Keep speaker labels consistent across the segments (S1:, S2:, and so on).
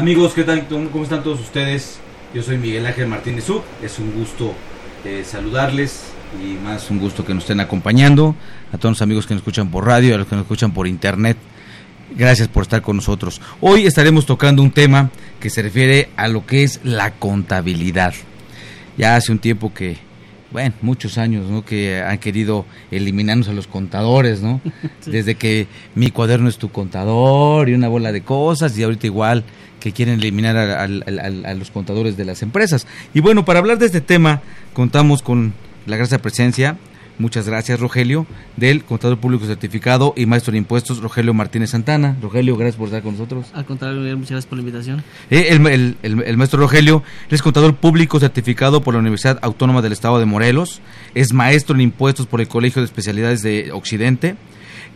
S1: Amigos, ¿qué tal? ¿Cómo están todos ustedes? Yo soy Miguel Ángel Martínez Uc. Es un gusto eh, saludarles y más un gusto que nos estén acompañando. A todos los amigos que nos escuchan por radio, a los que nos escuchan por internet. Gracias por estar con nosotros. Hoy estaremos tocando un tema que se refiere a lo que es la contabilidad. Ya hace un tiempo que, bueno, muchos años, ¿no? Que han querido eliminarnos a los contadores, ¿no? Desde que mi cuaderno es tu contador y una bola de cosas y ahorita igual que quieren eliminar a, a los contadores de las empresas. Y bueno, para hablar de este tema contamos con la gracia presencia, muchas gracias Rogelio, del contador público certificado y maestro de impuestos Rogelio Martínez Santana. Rogelio, gracias por estar con nosotros.
S2: Al contrario, muchas gracias por la invitación.
S1: Eh, el, el- el- el maestro Rogelio es contador público certificado por la Universidad Autónoma del Estado de Morelos, es maestro en impuestos por el Colegio de Especialidades de Occidente,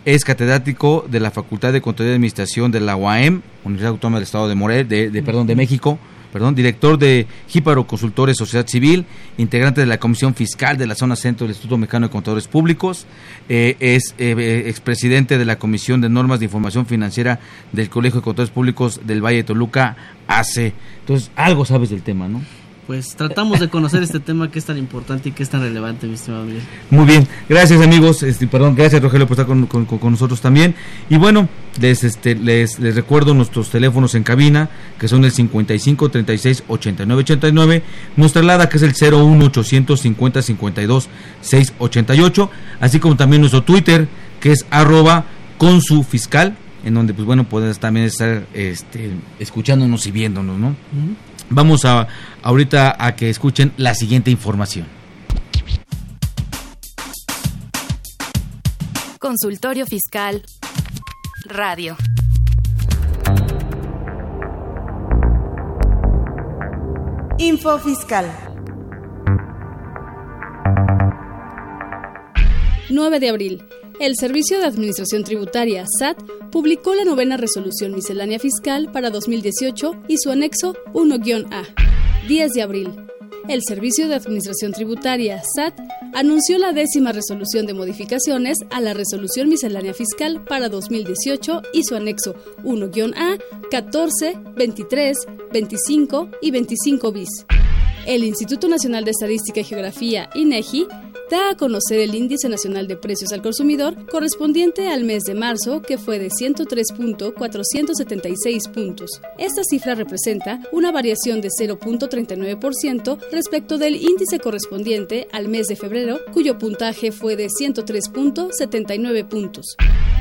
S1: es catedrático de la Facultad de Contaduría y Administración de la UAM, Universidad Autónoma del Estado de Morelos, de, de- perdón, de México, perdón, director de Jíparo Consultores Sociedad Civil, integrante de la Comisión Fiscal de la Zona Centro del Instituto Mexicano de Contadores Públicos, eh, es eh, eh, expresidente de la Comisión de Normas de Información Financiera del Colegio de Contadores Públicos del Valle de Toluca, AC. Entonces, algo sabes del tema, ¿no?
S2: Pues tratamos de conocer este tema que es tan importante y que es tan relevante, mi estimado Miguel.
S1: Muy bien, gracias amigos, este, perdón, gracias Rogelio por estar con, con- con nosotros también. Y bueno, les, este, les, les recuerdo nuestros teléfonos en cabina, que son el 55 36 89 89, nuestra alada que es el 01 850 52 688, así como también nuestro Twitter, que es arroba con su fiscal, en donde pues bueno, puedes también estar este, escuchándonos y viéndonos, ¿no? Vamos a ahorita a que escuchen la siguiente información.
S3: Consultorio Fiscal. Radio.
S4: Info Fiscal.
S5: 9 de abril. El Servicio de Administración Tributaria, SAT, publicó la novena resolución miscelánea fiscal para 2018 y su anexo 1-A. 10 de abril. El Servicio de Administración Tributaria, SAT, anunció la décima resolución de modificaciones a la resolución miscelánea fiscal para 2018 y su anexo 1-A, 14, 23, 25 y 25 bis. El Instituto Nacional de Estadística y Geografía, INEGI, da a conocer el Índice Nacional de Precios al Consumidor correspondiente al mes de marzo, que fue de 103.476 puntos. Esta cifra representa una variación de 0.39% respecto del índice correspondiente al mes de febrero, cuyo puntaje fue de 103.79 puntos.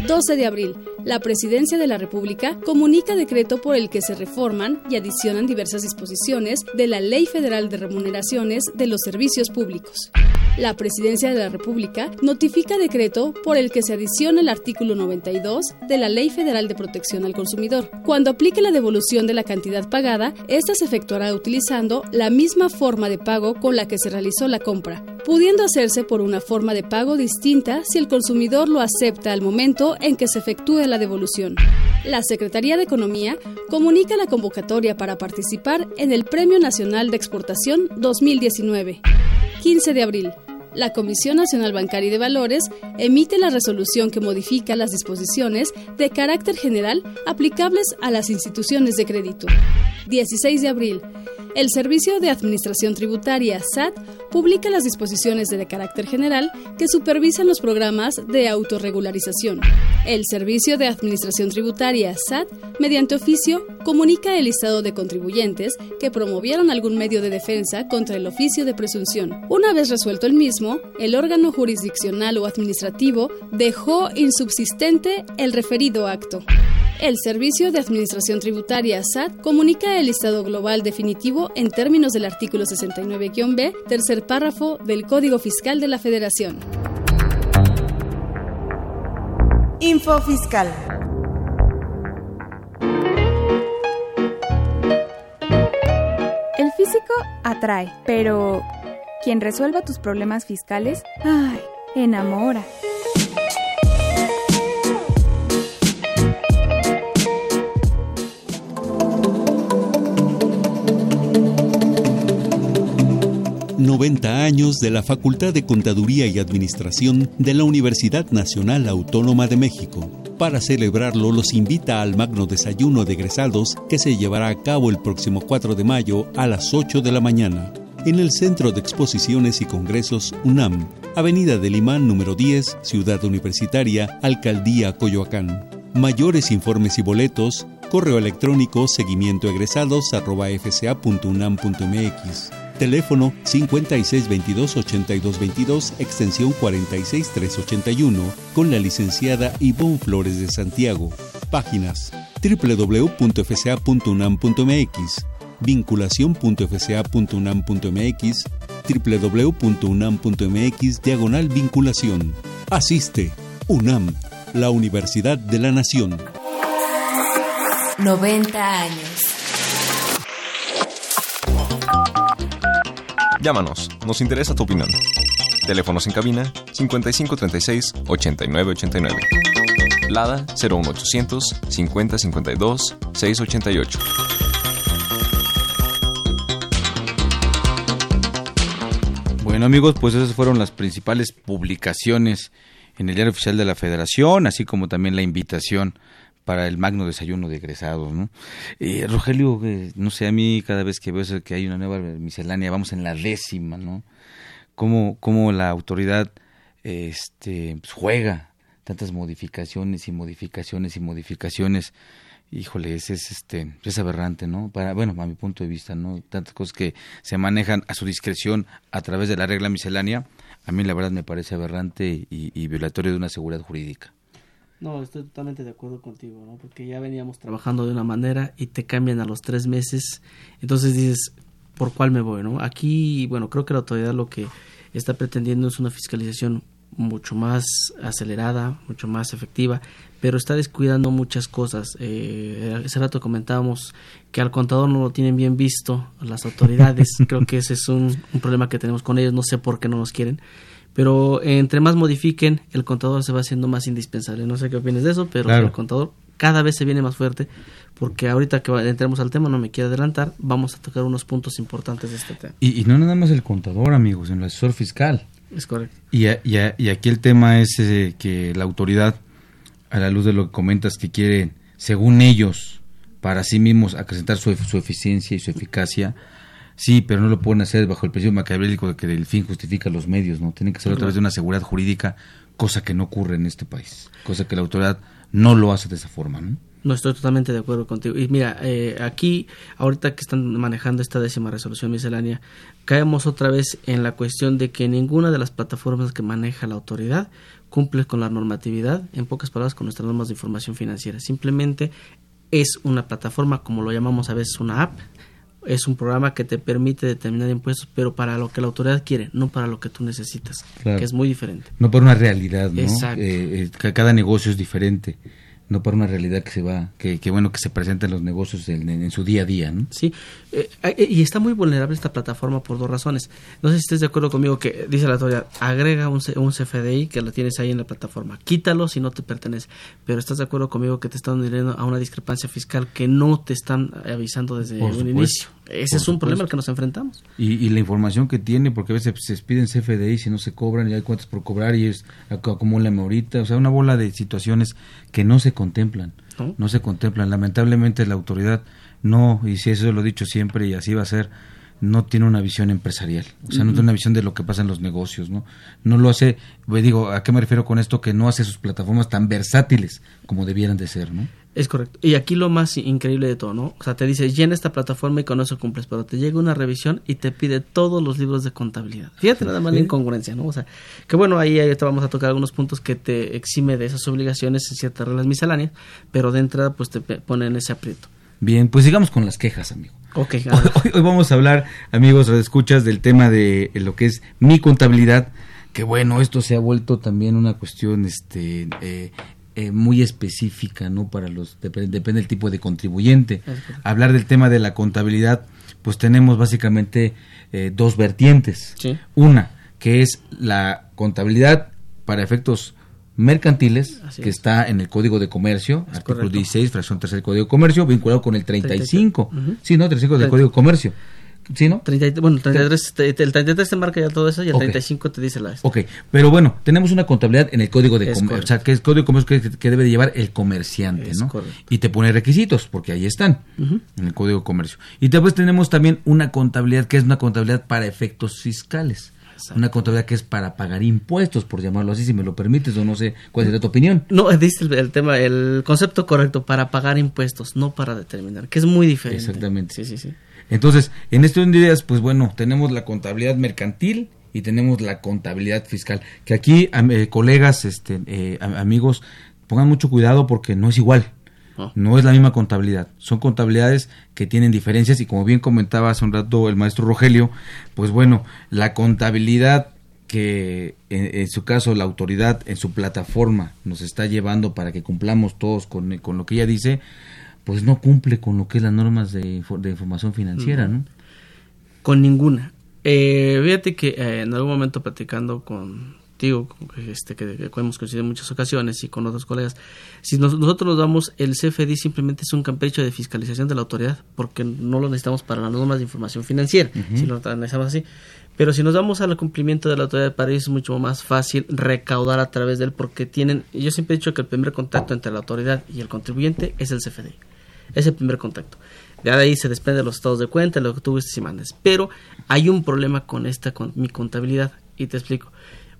S5: 12 de abril. La Presidencia de la República comunica decreto por el que se reforman y adicionan diversas disposiciones de la Ley Federal de Remuneraciones de los Servicios Públicos. La Presidencia de la República notifica decreto por el que se adiciona el artículo 92 de la Ley Federal de Protección al Consumidor. Cuando aplique la devolución de la cantidad pagada, esta se efectuará utilizando la misma forma de pago con la que se realizó la compra, pudiendo hacerse por una forma de pago distinta si el consumidor lo acepta al momento en que se efectúe la devolución. La Secretaría de Economía comunica la convocatoria para participar en el Premio Nacional de Exportación 2019. 15 de abril. La Comisión Nacional Bancaria y de Valores emite la resolución que modifica las disposiciones de carácter general aplicables a las instituciones de crédito. 16 de abril. El Servicio de Administración Tributaria, SAT, publica las disposiciones de carácter general que supervisan los programas de autorregularización. El Servicio de Administración Tributaria, SAT, mediante oficio, comunica el listado de contribuyentes que promovieron algún medio de defensa contra el oficio de presunción. Una vez resuelto el mismo, el órgano jurisdiccional o administrativo dejó insubsistente el referido acto. El Servicio de Administración Tributaria SAT comunica el listado global definitivo en términos del artículo 69-B, tercer párrafo del Código Fiscal de la Federación.
S6: Info Fiscal.
S3: El físico atrae, pero quien resuelva tus problemas fiscales, ay, enamora.
S7: 90 años de la Facultad de Contaduría y Administración de la Universidad Nacional Autónoma de México. Para celebrarlo, los invita al magno desayuno de egresados que se llevará a cabo el próximo 4 de mayo a las 8 de la mañana en el Centro de Exposiciones y Congresos UNAM, Avenida del Imán número 10, Ciudad Universitaria, Alcaldía Coyoacán. Mayores informes y boletos, correo electrónico seguimientoegresados.fca.unam.mx. Teléfono 5622-8222, extensión 46381, con la licenciada Ivonne Flores de Santiago. Páginas www.fca.unam.mx, vinculación.fca.unam.mx, www.unam.mx, diagonal vinculación. Asiste, UNAM, la Universidad de la Nación.
S8: 90 años.
S9: Llámanos, nos interesa tu opinión. Teléfonos en cabina 5536 8989. Lada 01800 5052 688.
S1: Bueno amigos, pues esas fueron las principales publicaciones en el diario oficial de la Federación, así como también la invitación para el magno desayuno de egresados, ¿no? Eh, Rogelio, eh, no sé, a mí cada vez que veo que hay una nueva miscelánea, vamos en la décima, ¿no? Cómo, cómo la autoridad este, pues, juega tantas modificaciones y modificaciones y modificaciones. Híjole, es, es, este, es aberrante, ¿no? Para, bueno, a mi punto de vista, ¿no? Tantas cosas que se manejan a su discreción a través de la regla miscelánea, a mí la verdad me parece aberrante y, y violatorio de una seguridad jurídica.
S2: No, estoy totalmente de acuerdo contigo, ¿no? Porque ya veníamos trabajando de una manera y te cambian a los tres meses. Entonces dices, ¿por cuál me voy, no? Aquí, bueno, creo que la autoridad lo que está pretendiendo es una fiscalización mucho más acelerada, mucho más efectiva, pero está descuidando muchas cosas. Eh, hace rato comentábamos que al contador no lo tienen bien visto las autoridades. creo que ese es un, un problema que tenemos con ellos. No sé por qué no nos quieren pero entre más modifiquen, el contador se va haciendo más indispensable. No sé qué opinas de eso, pero el contador cada vez se viene más fuerte, porque ahorita que entremos al tema, no me quiero adelantar, vamos a tocar unos puntos importantes de este tema.
S1: Y, no nada más el contador, amigos, en el asesor fiscal.
S2: Es correcto.
S1: Y, y, aquí el tema es eh, que la autoridad, a la luz de lo que comentas, que quiere, según ellos, para sí mismos acrecentar su, su eficiencia y su eficacia, Sí, pero no lo pueden hacer bajo el principio maquiavélico de que el fin justifica los medios, ¿no? Tienen que ser a través de una seguridad jurídica, cosa que no ocurre en este país, cosa que la autoridad no lo hace de esa forma, ¿no?
S2: No estoy totalmente de acuerdo contigo. Y mira, eh, aquí, ahorita que están manejando esta décima resolución miscelánea, caemos otra vez en la cuestión de que ninguna de las plataformas que maneja la autoridad cumple con la normatividad, en pocas palabras, con nuestras normas de información financiera. Simplemente es una plataforma, como lo llamamos a veces una app, es un programa que te permite determinar impuestos, pero para lo que la autoridad quiere, no para lo que tú necesitas, que es muy diferente.
S1: No para una realidad, ¿no? Exacto. Eh, eh, cada negocio es diferente no para una realidad que se va, que, que bueno que se presenta en los negocios en, su día a día, ¿no?
S2: Sí, eh, eh, y está muy vulnerable esta plataforma por dos razones. No sé si estés de acuerdo conmigo que dice la autoridad, agrega un, un CFDI que lo tienes ahí en la plataforma, quítalo si no te pertenece, pero estás de acuerdo conmigo que te están dirigiendo a una discrepancia fiscal que no te están avisando desde un inicio. Ese es un problema al que nos enfrentamos.
S1: Y, la información que tiene, porque a veces se piden CFDI si no se cobran y hay cuentas por cobrar y es acumulan ahorita, o sea, una bola de situaciones que no se contemplan, ¿No? se contemplan. Lamentablemente la autoridad no, y si eso lo he dicho siempre y así va a ser, no tiene una visión empresarial, o sea, no tiene una visión de lo que pasa en los negocios, ¿no? No lo hace, pues, digo, ¿a qué me refiero con esto? Que no hace sus plataformas tan versátiles como debieran de ser, ¿no?
S2: Es correcto. Y aquí lo más increíble de todo, ¿no? O sea, te dice, llena esta plataforma y con eso cumples, pero te llega una revisión y te pide todos los libros de contabilidad. Fíjate nada más la incongruencia, ¿no? O sea, que bueno, ahí, te vamos a tocar algunos puntos que te exime de esas obligaciones en ciertas reglas misceláneas, pero de entrada pues te ponen ese aprieto.
S1: Bien, pues sigamos con las quejas, amigo.
S2: Ok.
S1: Hoy, hoy vamos a hablar, amigos, escuchas del tema de lo que es mi contabilidad, que bueno, esto se ha vuelto también una cuestión este eh, eh, muy específica, ¿no? Para los, depende, depende del tipo de contribuyente. Hablar del tema de la contabilidad, pues tenemos básicamente eh, dos vertientes.
S2: Sí.
S1: Una, que es la contabilidad para efectos mercantiles,
S2: Así
S1: que
S2: es.
S1: está en el Código de Comercio,
S2: Es
S1: artículo
S2: correcto.
S1: 16, fracción tercera del Código de Comercio, vinculado con el 35.
S2: Ujú.
S1: Sí, ¿no? 35 del. Código de Comercio. ¿Sí, no?
S2: 30, bueno, 33, te- el 33 te marca ya todo eso y el
S1: Ok.
S2: 35 te dice la...
S1: Ok, pero bueno, tenemos una contabilidad en el Código de Comercio, o sea, que es Código de Comercio que, que debe de llevar el comerciante,
S2: Es
S1: ¿no?
S2: correcto.
S1: Y te pone requisitos, porque ahí están, en el Código de Comercio. Y después tenemos también una contabilidad que es una contabilidad para efectos fiscales.
S2: Exacto.
S1: Una contabilidad que es para pagar impuestos, por llamarlo así, si me lo permites, o no sé cuál sería tu opinión.
S2: No, diste el, el tema, el concepto correcto, para pagar impuestos, no para determinar, que es muy diferente.
S1: Exactamente.
S2: Sí, sí, sí.
S1: Entonces, en de ideas, pues bueno, tenemos la contabilidad mercantil y tenemos la contabilidad fiscal. Que aquí, eh, colegas, este, eh, am- amigos, pongan mucho cuidado porque no es igual.
S2: No.
S1: No es la misma contabilidad. Son contabilidades que tienen diferencias y como bien comentaba hace un rato el maestro Rogelio, pues bueno, la contabilidad que en, en su caso la autoridad en su plataforma nos está llevando para que cumplamos todos con, con lo que ella dice, pues no cumple con lo que es las normas de, de información financiera, ¿no?
S2: Con ninguna. Eh, fíjate que eh, en algún momento platicando contigo, con- este, que, que hemos coincidido en muchas ocasiones y con otros colegas, si nos- nosotros nos damos el CFDI simplemente es un capricho de fiscalización de la autoridad, porque no lo necesitamos para las normas de información financiera, si lo analizamos así. Pero si nos damos al cumplimiento de la autoridad, para ellos es mucho más fácil recaudar a través de él, porque tienen, yo siempre he dicho que el primer contacto entre la autoridad y el contribuyente es el CFDI. Es el primer contacto. De ahí se desprende los estados de cuenta, lo que tú gustes y mandes. Pero hay un problema con esta, con mi contabilidad. Y te explico.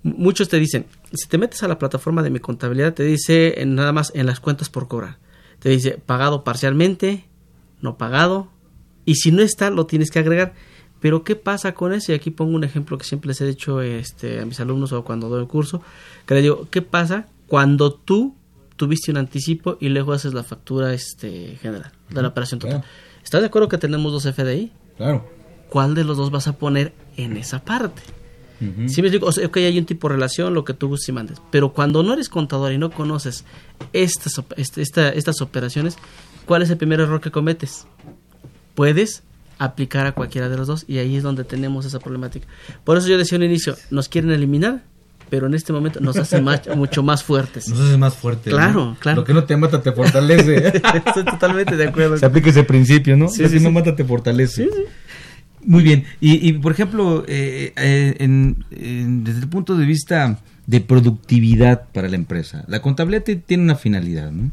S2: Muchos te dicen, si te metes a la plataforma de mi contabilidad, te dice en, nada más en las cuentas por cobrar. Te dice pagado parcialmente, no pagado. Y si no está, lo tienes que agregar. Pero ¿qué pasa con eso? Y aquí pongo un ejemplo que siempre les he dicho este, a mis alumnos o cuando doy el curso. Que les digo, ¿qué pasa cuando tú tuviste un anticipo y luego haces la factura este, general de la operación total?
S1: Claro.
S2: ¿Estás de acuerdo que tenemos dos FDI?
S1: Claro.
S2: ¿Cuál de los dos vas a poner en esa parte? Si me explico, o sea, ok, hay un tipo de relación, lo que tú gustes y mandes, pero cuando no eres contador y no conoces estas, este- esta- estas operaciones, ¿cuál es el primer error que cometes? Puedes aplicar a cualquiera de los dos y ahí es donde tenemos esa problemática. Por eso yo decía al inicio, nos quieren eliminar, pero en este momento nos hace más- mucho más fuertes.
S1: Nos hace más fuerte.
S2: Claro,
S1: ¿no?
S2: claro.
S1: Lo que no te mata te fortalece.
S2: Estoy totalmente de acuerdo.
S1: Se aplica ese principio, ¿no?
S2: Sí,
S1: Lo
S2: sí,
S1: que no
S2: sí.
S1: mata te fortalece. Muy bien. Y, y, por ejemplo, eh, eh, en- en- desde el punto de vista de productividad para la empresa, la contabilidad tiene una finalidad, ¿no?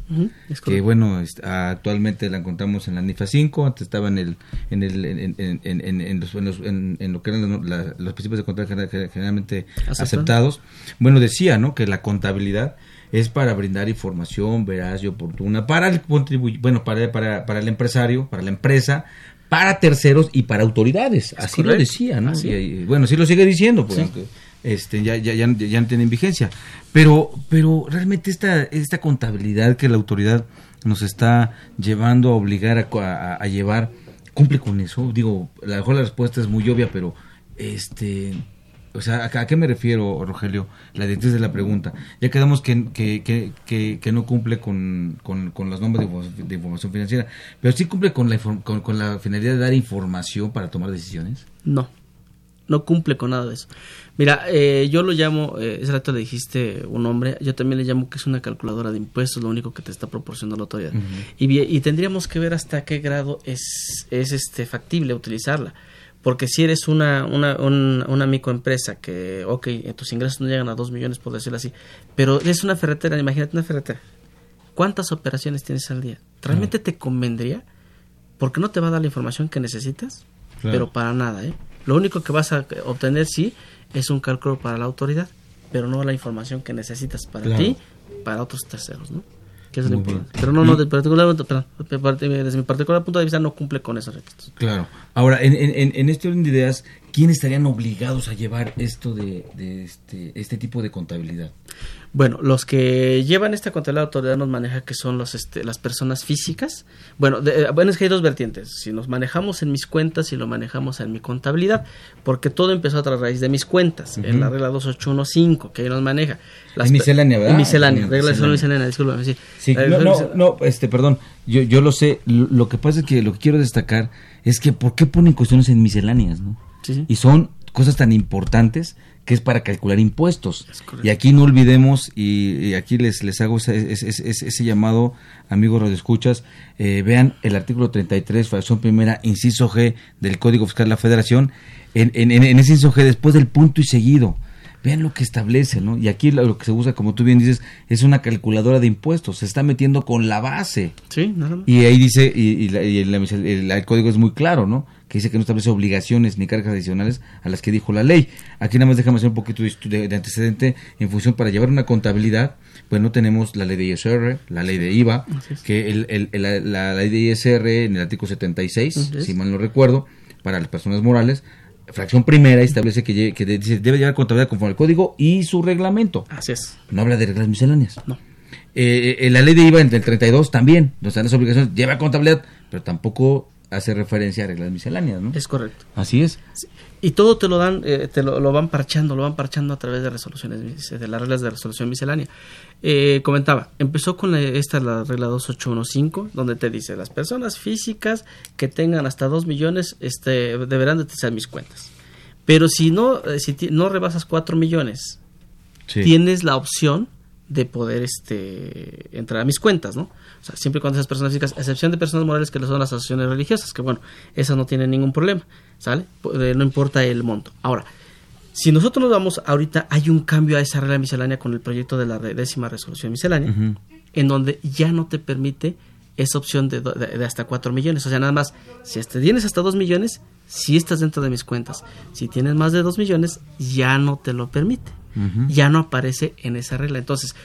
S1: Que bueno, est- actualmente la encontramos en la NIFA 5, antes estaba en el en el en, en- en- en- los, en los- en- en lo que eran los, la- los principios de contabilidad gener- generalmente
S2: Aceptado.
S1: aceptados. Bueno, decía, ¿no? Que la contabilidad es para brindar información veraz y oportuna para el bueno, para, para, para el empresario, para la empresa, para terceros y para autoridades. Así lo decía, ¿no?
S2: Así
S1: Y, bueno, sí lo sigue diciendo, pues,
S2: Sí.
S1: aunque, este, ya, ya, ya, ya no tienen vigencia. Pero, pero realmente esta, esta contabilidad que la autoridad nos está llevando a obligar a, llevar, cumple con eso. Digo, a mejor la respuesta es muy obvia, pero este, o sea, ¿a, qué me refiero, Rogelio? La directriz de la pregunta. Ya quedamos que, que, que, que, no cumple con, con, con las normas de, inform- de información financiera, pero sí cumple con la, con la finalidad de dar información para tomar decisiones.
S2: No, no cumple con nada de eso. Mira, eh, yo lo llamo, eh, ese rato le dijiste un nombre, yo también le llamo que es una calculadora de impuestos, lo único que te está proporcionando la autoridad. y, tendríamos que ver hasta qué grado es, es este factible utilizarla. Porque si eres una, una, un- una microempresa que, ok, tus ingresos no llegan a 2 millones, por decirlo así, pero es una ferretera, imagínate una ferretera. ¿Cuántas operaciones tienes al día? ¿Realmente te convendría? Porque no te va a dar la información que necesitas.
S1: Claro.
S2: pero para nada, ¿eh? Lo único que vas a obtener, sí, es un cálculo para la autoridad, pero no la información que necesitas para
S1: Claro.
S2: ti, para otros terceros, ¿no? Que es lo importante. Pero no, no, de particular, perdón, desde mi particular punto de vista no cumple con esos requisitos.
S1: Claro. Ahora, en, en- este orden de ideas, ¿quién estarían obligados a llevar esto de, de este, este tipo de contabilidad?
S2: Bueno, los que llevan esta contabilidad de autoridad nos maneja que son los, este, las personas físicas. Bueno, de- eh, bueno, es que hay dos vertientes. Si nos manejamos en mis cuentas y lo manejamos en mi contabilidad, porque todo empezó a raíz de mis cuentas, en la regla 2815, que ahí nos maneja.
S1: En
S2: pe-
S1: miscelánea, ¿verdad?
S2: En miscelánea,
S1: En
S2: regla de
S1: miscelánea.
S2: miscelánea, discúlpame, sí.
S1: Sí,
S2: Eh,
S1: no, no, no, este, perdón, yo, yo lo sé, lo, lo que pasa es que lo que quiero destacar es que ¿por qué ponen cuestiones en misceláneas, no?
S2: Sí, sí.
S1: Y son cosas tan importantes que es para calcular impuestos. Y aquí no olvidemos, y, y aquí les, les hago ese, ese- ese- ese llamado, amigos radioescuchas, eh, vean el artículo 33, fracción primera, inciso G del Código Fiscal de la Federación, en, en, en ese inciso G, después del punto y seguido, vean lo que establece, ¿no? Y aquí lo, lo que se usa, como tú bien dices, es una calculadora de impuestos, se está metiendo con la base.
S2: Sí, nada más.
S1: Y ahí dice, y, y la- y la- el, el código es muy claro, ¿no? Que dice que no establece obligaciones ni cargas adicionales a las que dijo la ley. Aquí nada más déjame hacer un poquito de, antecedente en función para llevar una contabilidad. Pues no tenemos la ley de ISR, la ley de IVA,
S2: es.
S1: que el, el- el- la, la ley de ISR en el artículo 76,
S2: Así es.
S1: si mal no recuerdo, para las personas morales, fracción primera establece que, debe llevar contabilidad conforme al código y su reglamento.
S2: Así es.
S1: No habla de reglas misceláneas.
S2: No.
S1: Eh, eh, la ley de IVA entre el 32 también, no están las obligaciones, lleva contabilidad, pero tampoco hace referencia a reglas misceláneas, ¿no?
S2: Es correcto.
S1: Así es.
S2: Y todo te lo dan, eh, te lo, lo van parchando, lo van parchando a través de resoluciones, de las reglas de resolución miscelánea. Eh, comentaba, empezó con la- esta, la regla 2815, donde te dice, las personas físicas que tengan hasta 2 millones este, deberán de utilizar mis cuentas. Pero si no, eh, si ti- no rebasas 4 millones,
S1: Sí.
S2: tienes la opción de poder este entrar a mis cuentas, ¿no? O sea, siempre y cuando esas personas físicas, a excepción de personas morales que son las asociaciones religiosas, que bueno, esas no tienen ningún problema, ¿sale? No importa el monto. Ahora, si nosotros nos vamos ahorita, hay un cambio a esa regla miscelánea con el proyecto de la décima resolución miscelánea, en donde ya no te permite esa opción de, do- de- de hasta 4 millones. O sea, nada más, si hasta tienes hasta 2 millones, si estás dentro de mis cuentas. Si tienes más de 2 millones, ya no te lo permite. Ya no aparece en esa regla. Entonces,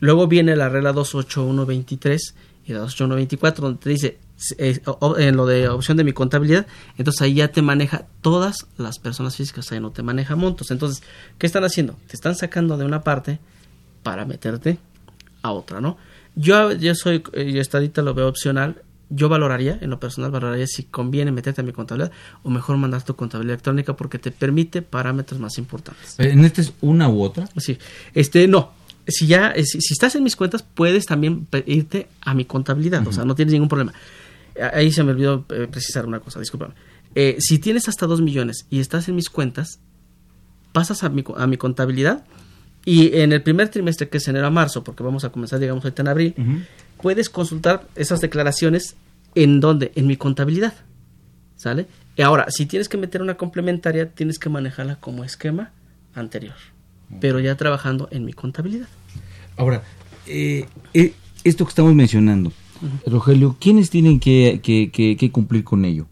S2: luego viene la regla 28123 y la 28124, donde te dice, eh, o- en lo de opción de mi contabilidad, entonces ahí ya te maneja todas las personas físicas, ahí no te maneja montos. Entonces, ¿qué están haciendo? Te están sacando de una parte para meterte a otra, ¿no? Yo, yo soy, eh, yo esta ahorita lo veo opcional. Yo valoraría, en lo personal, valoraría si conviene meterte a mi contabilidad o mejor mandar tu contabilidad electrónica porque te permite parámetros más importantes.
S1: Eh, ¿En este es una u otra?
S2: Sí, este, no. Si ya, eh, si, si estás en mis cuentas, puedes también irte a mi contabilidad, o sea, no tienes ningún problema. Ahí se me olvidó eh, precisar una cosa, discúlpame. Eh, si tienes hasta 2 millones y estás en mis cuentas, pasas a mi, a mi contabilidad y en el primer trimestre, que es enero a marzo, porque vamos a comenzar, digamos, ahorita en abril, puedes consultar esas declaraciones en donde, en mi contabilidad, ¿sale? Y ahora, si tienes que meter una complementaria, tienes que manejarla como esquema anterior, pero ya trabajando en mi contabilidad.
S1: Ahora, eh, eh, esto que estamos mencionando, Rogelio, ¿quiénes tienen que, que- que- que cumplir con ello?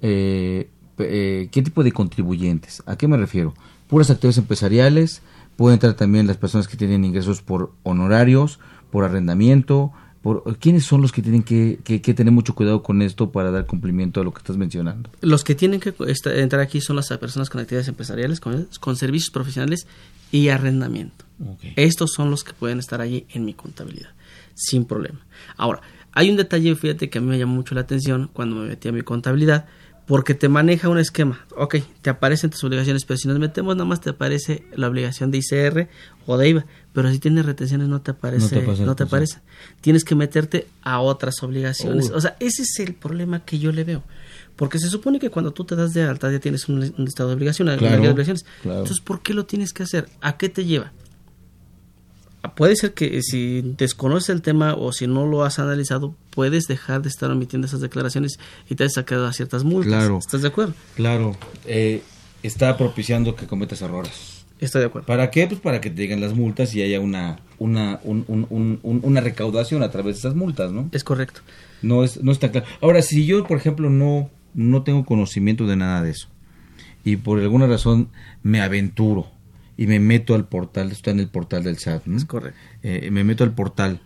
S1: Eh, eh, ¿Qué tipo de contribuyentes? ¿A qué me refiero? Puras actividades empresariales, pueden entrar también las personas que tienen ingresos por honorarios, por arrendamiento, por, ¿quiénes son los que tienen que, que- que tener mucho cuidado con esto para dar cumplimiento a lo que estás mencionando?
S2: Los que tienen que entrar aquí son las personas con actividades empresariales, con, con servicios profesionales y arrendamiento. Estos son los que pueden estar allí en mi contabilidad, sin problema. Ahora, hay un detalle, fíjate, que a mí me llamó mucho la atención cuando me metí a mi contabilidad, porque te maneja un esquema. Ok, te aparecen tus obligaciones, pero si nos metemos nada más te aparece la obligación de ICR o de IVA, pero si tienes retenciones no te aparece,
S1: No te aparece
S2: no te aparece. Tienes que meterte a otras obligaciones.
S1: Uy.
S2: O sea, ese es el problema que yo le veo. Porque se supone que cuando tú te das de alta ya tienes un, un listado de obligaciones.
S1: Claro,
S2: de obligaciones.
S1: claro.
S2: Entonces, ¿por qué lo tienes que hacer? ¿A qué te lleva? Ah, Puede ser que si desconoces el tema o si no lo has analizado, puedes dejar de estar omitiendo esas declaraciones y te has sacado a ciertas multas.
S1: Claro.
S2: ¿Estás de acuerdo?
S1: Claro, eh, está propiciando que cometas errores.
S2: Estoy de acuerdo.
S1: ¿Para qué? Pues para que te lleguen las multas y haya una, una, un- un- un- un- una recaudación a través de esas multas, ¿no?
S2: Es correcto.
S1: No es, no está claro. Ahora, si yo, por ejemplo, no, no tengo conocimiento de nada de eso. Y por alguna razón me aventuro y me meto al portal, está en el portal del SAT. ¿no?
S2: Es correcto.
S1: Eh, me meto al portal.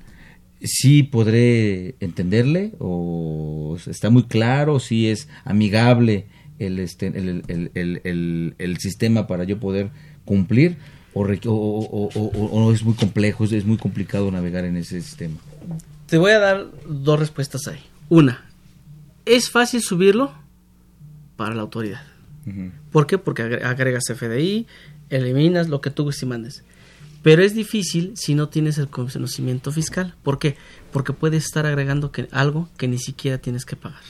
S1: Sí podré entenderle o está muy claro, si es amigable el, este, el, sistema para yo poder cumplir o, re- o, o- o- o es muy complejo, es, es muy complicado navegar en ese sistema.
S2: Te voy a dar dos respuestas ahí. Una, es fácil subirlo para la autoridad. ¿Por qué? Porque agre- agregas FDI, eliminas lo que tú estimandes. Pero es difícil si no tienes el conocimiento fiscal. ¿Por qué? Porque puedes estar agregando que, algo que ni siquiera tienes que pagar.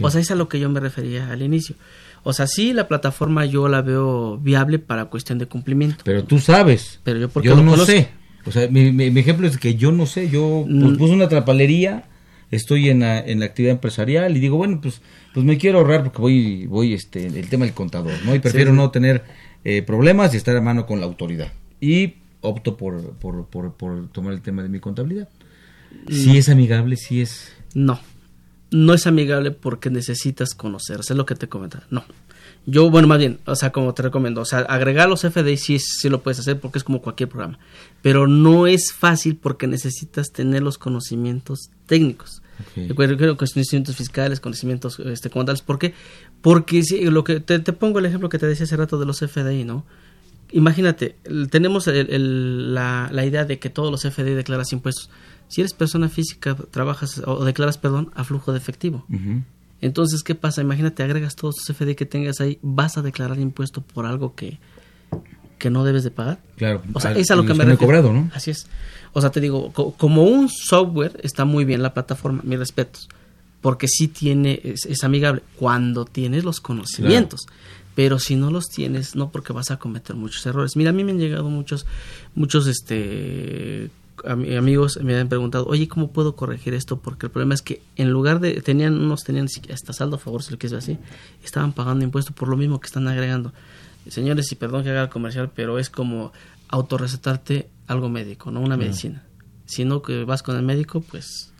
S2: O sea, es a lo que yo me refería al inicio. O sea, sí, la plataforma yo la veo viable para cuestión de cumplimiento.
S1: Pero tú sabes.
S2: Pero yo porque
S1: yo no
S2: conozco.
S1: sé. O sea, mi, mi- mi ejemplo es que yo no sé. Yo pues,
S2: Mm.
S1: puse una trapalería, estoy en la, en la actividad empresarial y digo, bueno, pues pues me quiero ahorrar porque voy, voy este, el tema del contador, ¿no? Y prefiero
S2: sí.
S1: no tener eh, problemas y estar a mano con la autoridad. Y opto por, por, por, por tomar el tema de mi contabilidad. Si
S2: No.
S1: es amigable, si es...
S2: No, no es amigable porque necesitas conocer, es lo que te comentaba. No. Yo, bueno, más bien, o sea, como te recomiendo, o sea, agregar los FDI sí, sí lo puedes hacer porque es como cualquier programa, pero no es fácil porque necesitas tener los conocimientos técnicos.
S1: Ok.
S2: Recuerdo que conocimientos fiscales, conocimientos este, contables. ¿Por qué? Porque si, lo que te, te pongo el ejemplo que te decía hace rato de los FDI, ¿no? Imagínate, tenemos el- el- la, la idea de que todos los FDI declaras impuestos. Si eres persona física, trabajas o declaras, perdón, a flujo de efectivo. Entonces, ¿qué pasa? Imagínate, agregas todos tus FDI que tengas ahí, vas a declarar impuesto por algo que, que no debes de pagar.
S1: Claro,
S2: O sea,
S1: al-
S2: es a lo que
S1: los
S2: me refiero.
S1: cobrado, ¿no?
S2: Así es. O sea, te digo, co- como un software está muy bien la plataforma, mis respetos, porque sí tiene, es, es amigable cuando tienes los conocimientos. Pero si no los tienes, no porque vas a cometer muchos errores. Mira, a mí me han llegado muchos, muchos, este, ami- amigos me han preguntado, oye, ¿cómo puedo corregir esto? Porque el problema es que en lugar de, tenían, unos tenían hasta saldo a favor, si lo quieres así, estaban pagando impuestos por lo mismo que están agregando. Señores, y perdón que haga el comercial, pero es como autorrecetarte algo médico, no una medicina. Si no que vas con el médico, pues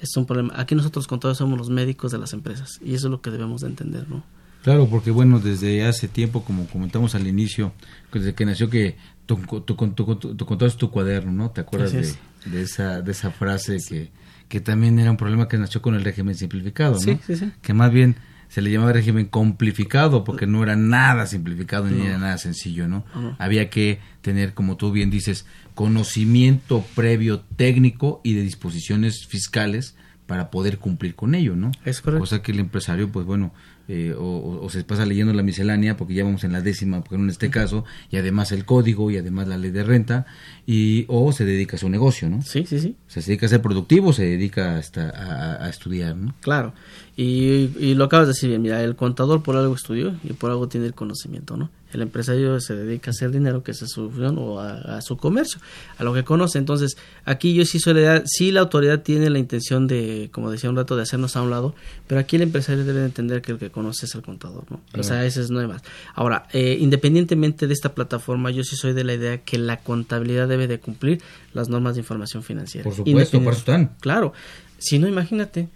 S2: es un problema. Aquí nosotros con todos somos los médicos de las empresas y eso es lo que debemos de entender, ¿no?
S1: Claro, porque bueno, desde hace tiempo, como comentamos al inicio, desde que nació que tu, tu, tu, cuaderno, ¿no? ¿Te acuerdas de esa de esa frase que, que también era un problema que nació con el régimen simplificado, ¿no?
S2: Sí, sí, sí.
S1: Que más bien se le llamaba régimen complificado porque no era nada simplificado ni era nada sencillo, ¿no? Había que tener, como tú bien dices, conocimiento previo técnico y de disposiciones fiscales para poder cumplir con ello, ¿no?
S2: Es correcto.
S1: Cosa que el empresario, pues bueno, eh, o, se pasa leyendo la miscelánea, porque ya vamos en la décima, porque en este caso, y además el código, y además la ley de renta, y o se dedica a su negocio, ¿no?
S2: Sí, sí, sí.
S1: O sea, se dedica a ser productivo, se dedica hasta a estudiar, ¿no?
S2: Claro. Y, y lo acabas de decir bien, mira, el contador por algo estudió y por algo tiene el conocimiento, ¿no? El empresario se dedica a hacer dinero, que es su función, o a, a su comercio, a lo que conoce. Entonces, aquí yo sí suele dar, sí la autoridad tiene la intención de, como decía un rato, de hacernos a un lado, pero aquí el empresario debe de entender que el que conoce es el contador, ¿no? O sea, ese es no hay más. Ahora, eh, independientemente de esta plataforma, yo sí soy de la idea que la contabilidad debe de cumplir las normas de información financiera.
S1: Por supuesto, para eso están.
S2: Claro. Si no, imagínate.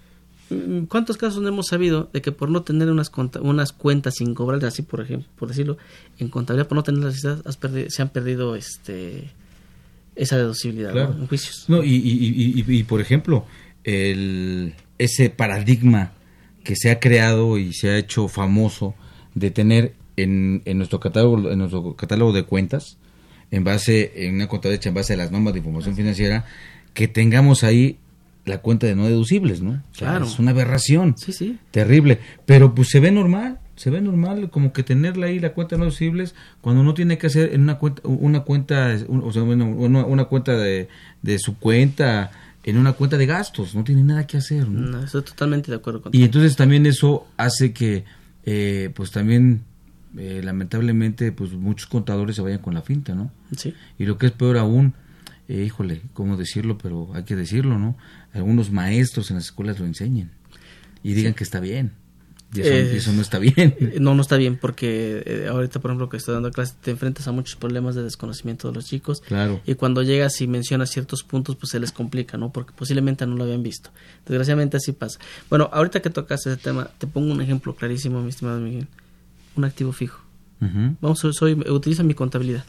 S2: Mm, ¿Cuántos casos no hemos sabido de que por no tener unas, unas cuentas sin cobrar, así por ejemplo, por decirlo, en contabilidad, por no tener las se han perdido este esa deducibilidad
S1: Claro.
S2: ¿no? en juicios?
S1: No, y, y, y, por ejemplo, el, ese paradigma que se ha creado y se ha hecho famoso de tener en, en nuestro catálogo en nuestro catálogo de cuentas en base en una cuenta hecha en base a las normas de información financiera que tengamos ahí la cuenta de no deducibles, ¿no? O sea,
S2: Claro.
S1: Es una aberración.
S2: Sí, sí.
S1: Terrible. Pero pues se ve normal, se ve normal como que tenerla ahí la cuenta de no deducibles cuando no tiene que hacer en una cuenta, una cuenta, un- o sea, bueno, una, una cuenta de, de su cuenta, en una cuenta de gastos, no tiene nada que hacer, ¿no?
S2: No, estoy totalmente de acuerdo contigo.
S1: Y entonces también eso hace que, eh, pues también, eh, lamentablemente, pues muchos contadores se vayan con la finta, ¿no?
S2: Sí.
S1: Y lo que es peor aún, eh, híjole, ¿cómo decirlo? Pero hay que decirlo, ¿no? Algunos maestros en las escuelas lo enseñen y digan que está bien. Y eso,
S2: Eh,
S1: y eso no está bien.
S2: No, no está bien porque eh, ahorita, por ejemplo, que estoy dando clases, te enfrentas a muchos problemas de desconocimiento de los chicos.
S1: Claro.
S2: Y cuando llegas y mencionas ciertos puntos, pues se les complica, ¿no? Porque posiblemente no lo habían visto. Desgraciadamente así pasa. Bueno, ahorita que tocas ese tema, te pongo un ejemplo clarísimo, mi estimado Miguel. Un activo fijo. Vamos, soy, utilizo mi contabilidad.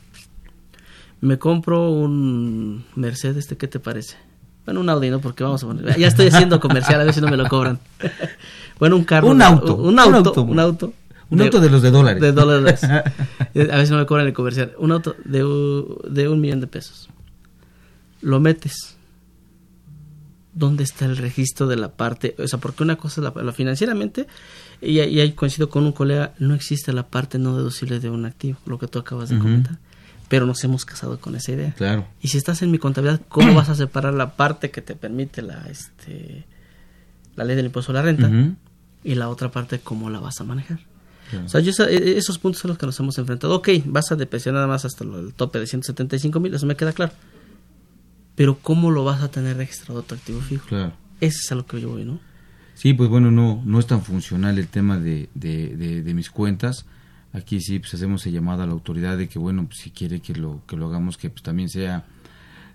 S2: Me compro un Mercedes, ¿este qué te parece? Bueno, un Audi, ¿no? Porque vamos a poner... Ya estoy haciendo comercial, a ver si no me lo cobran. bueno, un carro.
S1: Un
S2: de-
S1: auto,
S2: Un auto.
S1: un auto.
S2: Un auto.
S1: Un auto de los de dólares.
S2: De dólares. a ver si no me cobran el comercial. Un auto de, de un millón de pesos. Lo metes. ¿Dónde está el registro de la parte? O sea, porque una cosa es la, la financieramente, y, y ahí coincido con un colega, no existe la parte no deducible de un activo, lo que tú acabas de comentar. Pero nos hemos casado con esa idea.
S1: Claro.
S2: Y si estás en mi contabilidad, ¿cómo vas a separar la parte que te permite la, este, la ley del impuesto a la renta y la otra parte cómo la vas a manejar?
S1: Claro.
S2: O sea, yo esa- e- esos puntos son los que nos hemos enfrentado. Ok, vas a depreciar nada más hasta el tope de 175 mil, eso me queda claro. Pero ¿cómo lo vas a tener registrado tu activo fijo?
S1: Claro.
S2: Ese es a lo que yo voy, ¿no?
S1: Sí, pues bueno, no, no es tan funcional el tema de, de, de- de mis cuentas. Aquí sí, pues hacemos el llamado a la autoridad de que, bueno, pues, si quiere que lo, que lo hagamos, que pues también sea,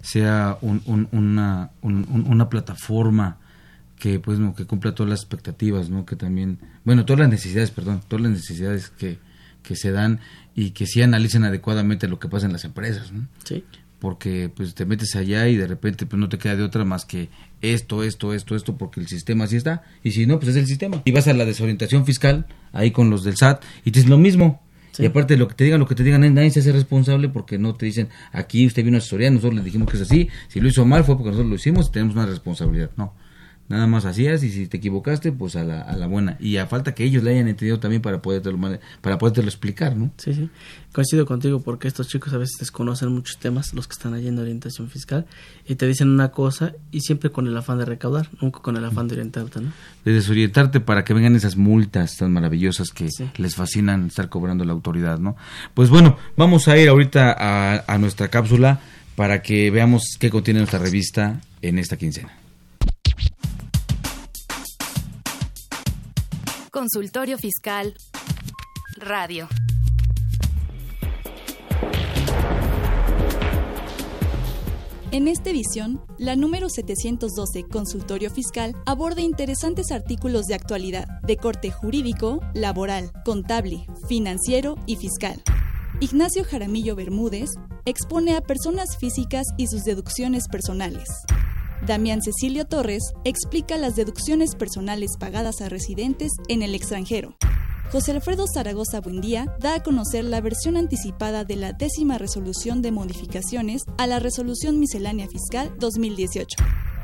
S1: sea un- un- una, un- un- una plataforma que pues no, que cumpla todas las expectativas, ¿no? Que también, bueno, todas las necesidades, perdón, todas las necesidades que, que se dan y que sí analicen adecuadamente lo que pasa en las empresas, ¿no?
S2: Sí.
S1: Porque pues te metes allá y de repente pues no te queda de otra más que esto, esto, esto, esto, porque el sistema así está, y si no, pues es el sistema. Y vas a la desorientación fiscal, ahí con los del SAT, y te es lo mismo.
S2: Sí.
S1: Y aparte lo que te digan, lo que te digan, nadie se hace responsable porque no te dicen, aquí usted vino a asesoría, nosotros le dijimos que es así, si lo hizo mal fue porque nosotros lo hicimos y tenemos una responsabilidad. No, nada más así es, y si te equivocaste, pues a la, a la buena. Y a falta que ellos le hayan entendido también para podértelo, para podértelo explicar, ¿no?
S2: Sí, sí. Coincido contigo porque estos chicos a veces desconocen muchos temas, los que están allí en orientación fiscal, y te dicen una cosa y siempre con el afán de recaudar, nunca con el afán de orientarte, ¿no?
S1: de desorientarte para que vengan esas multas tan maravillosas que
S2: Sí.
S1: les fascinan estar cobrando la autoridad, ¿no? Pues bueno, vamos a ir ahorita a, a nuestra cápsula para que veamos qué contiene nuestra revista en esta quincena.
S8: Consultorio Fiscal Radio.
S10: En esta edición, la número 712 Consultorio Fiscal aborda interesantes artículos de actualidad de corte jurídico, laboral, contable, financiero y fiscal. Ignacio Jaramillo Bermúdez expone a personas físicas y sus deducciones personales. Damián Cecilio Torres explica las deducciones personales pagadas a residentes en el extranjero. José Alfredo Zaragoza Buendía da a conocer la versión anticipada de la décima resolución de modificaciones a la Resolución Miscelánea Fiscal 2018.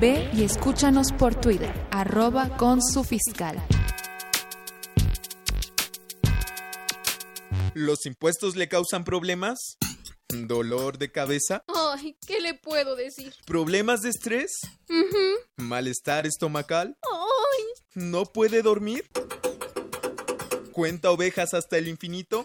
S3: Ve y escúchanos por Twitter, arroba con su fiscal.
S11: ¿Los impuestos le causan problemas? ¿Dolor de cabeza?
S12: Ay, ¿qué le puedo decir?
S11: ¿Problemas de estrés? ¿Malestar estomacal?
S12: Ay,
S11: ¿No puede dormir? ¿Cuenta ovejas hasta el infinito?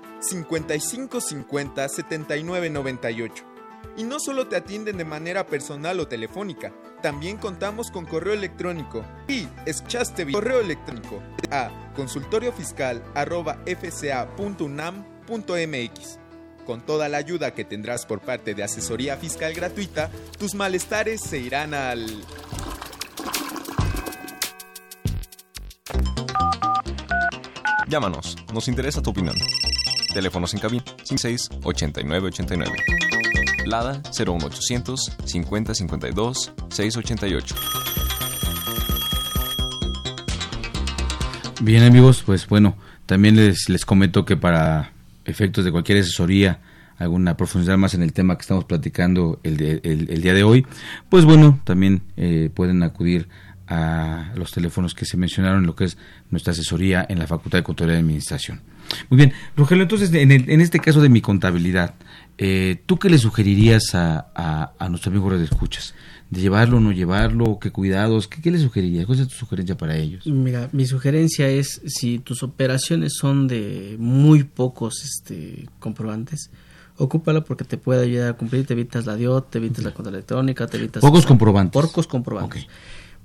S11: 5550 7998. Y no solo te atienden de manera personal o telefónica, también contamos con correo electrónico. Y escuchaste correo electrónico a consultoriofiscal.fca.unam.mx. Con toda la ayuda que tendrás por parte de asesoría fiscal gratuita, tus malestares se irán al...
S9: Llámanos, nos interesa tu opinión. Teléfonos en cabina 56 89 89. Lada 01800 50 52 688.
S1: Bien amigos, pues bueno, también les, les comento que para efectos de cualquier asesoría, alguna profundidad más en el tema que estamos platicando el, de- el- día de hoy, pues bueno, también eh, pueden acudir a los teléfonos que se mencionaron en lo que es nuestra asesoría en la Facultad de Contaduría y Administración. Muy bien, Rogelio, entonces en, el- en este caso de mi contabilidad, eh, ¿tú qué le sugerirías a, a, a nuestro amigo de escuchas? ¿De llevarlo o no llevarlo? ¿Qué cuidados? ¿Qué, qué le sugerirías? ¿Cuál es tu sugerencia para ellos?
S2: Mira, mi sugerencia es si tus operaciones son de muy pocos este, comprobantes, ocúpala porque te puede ayudar a cumplir, te evitas la DIOT, te evitas la cuenta electrónica, te evitas...
S1: Pocos comprobantes.
S2: Pocos comprobantes.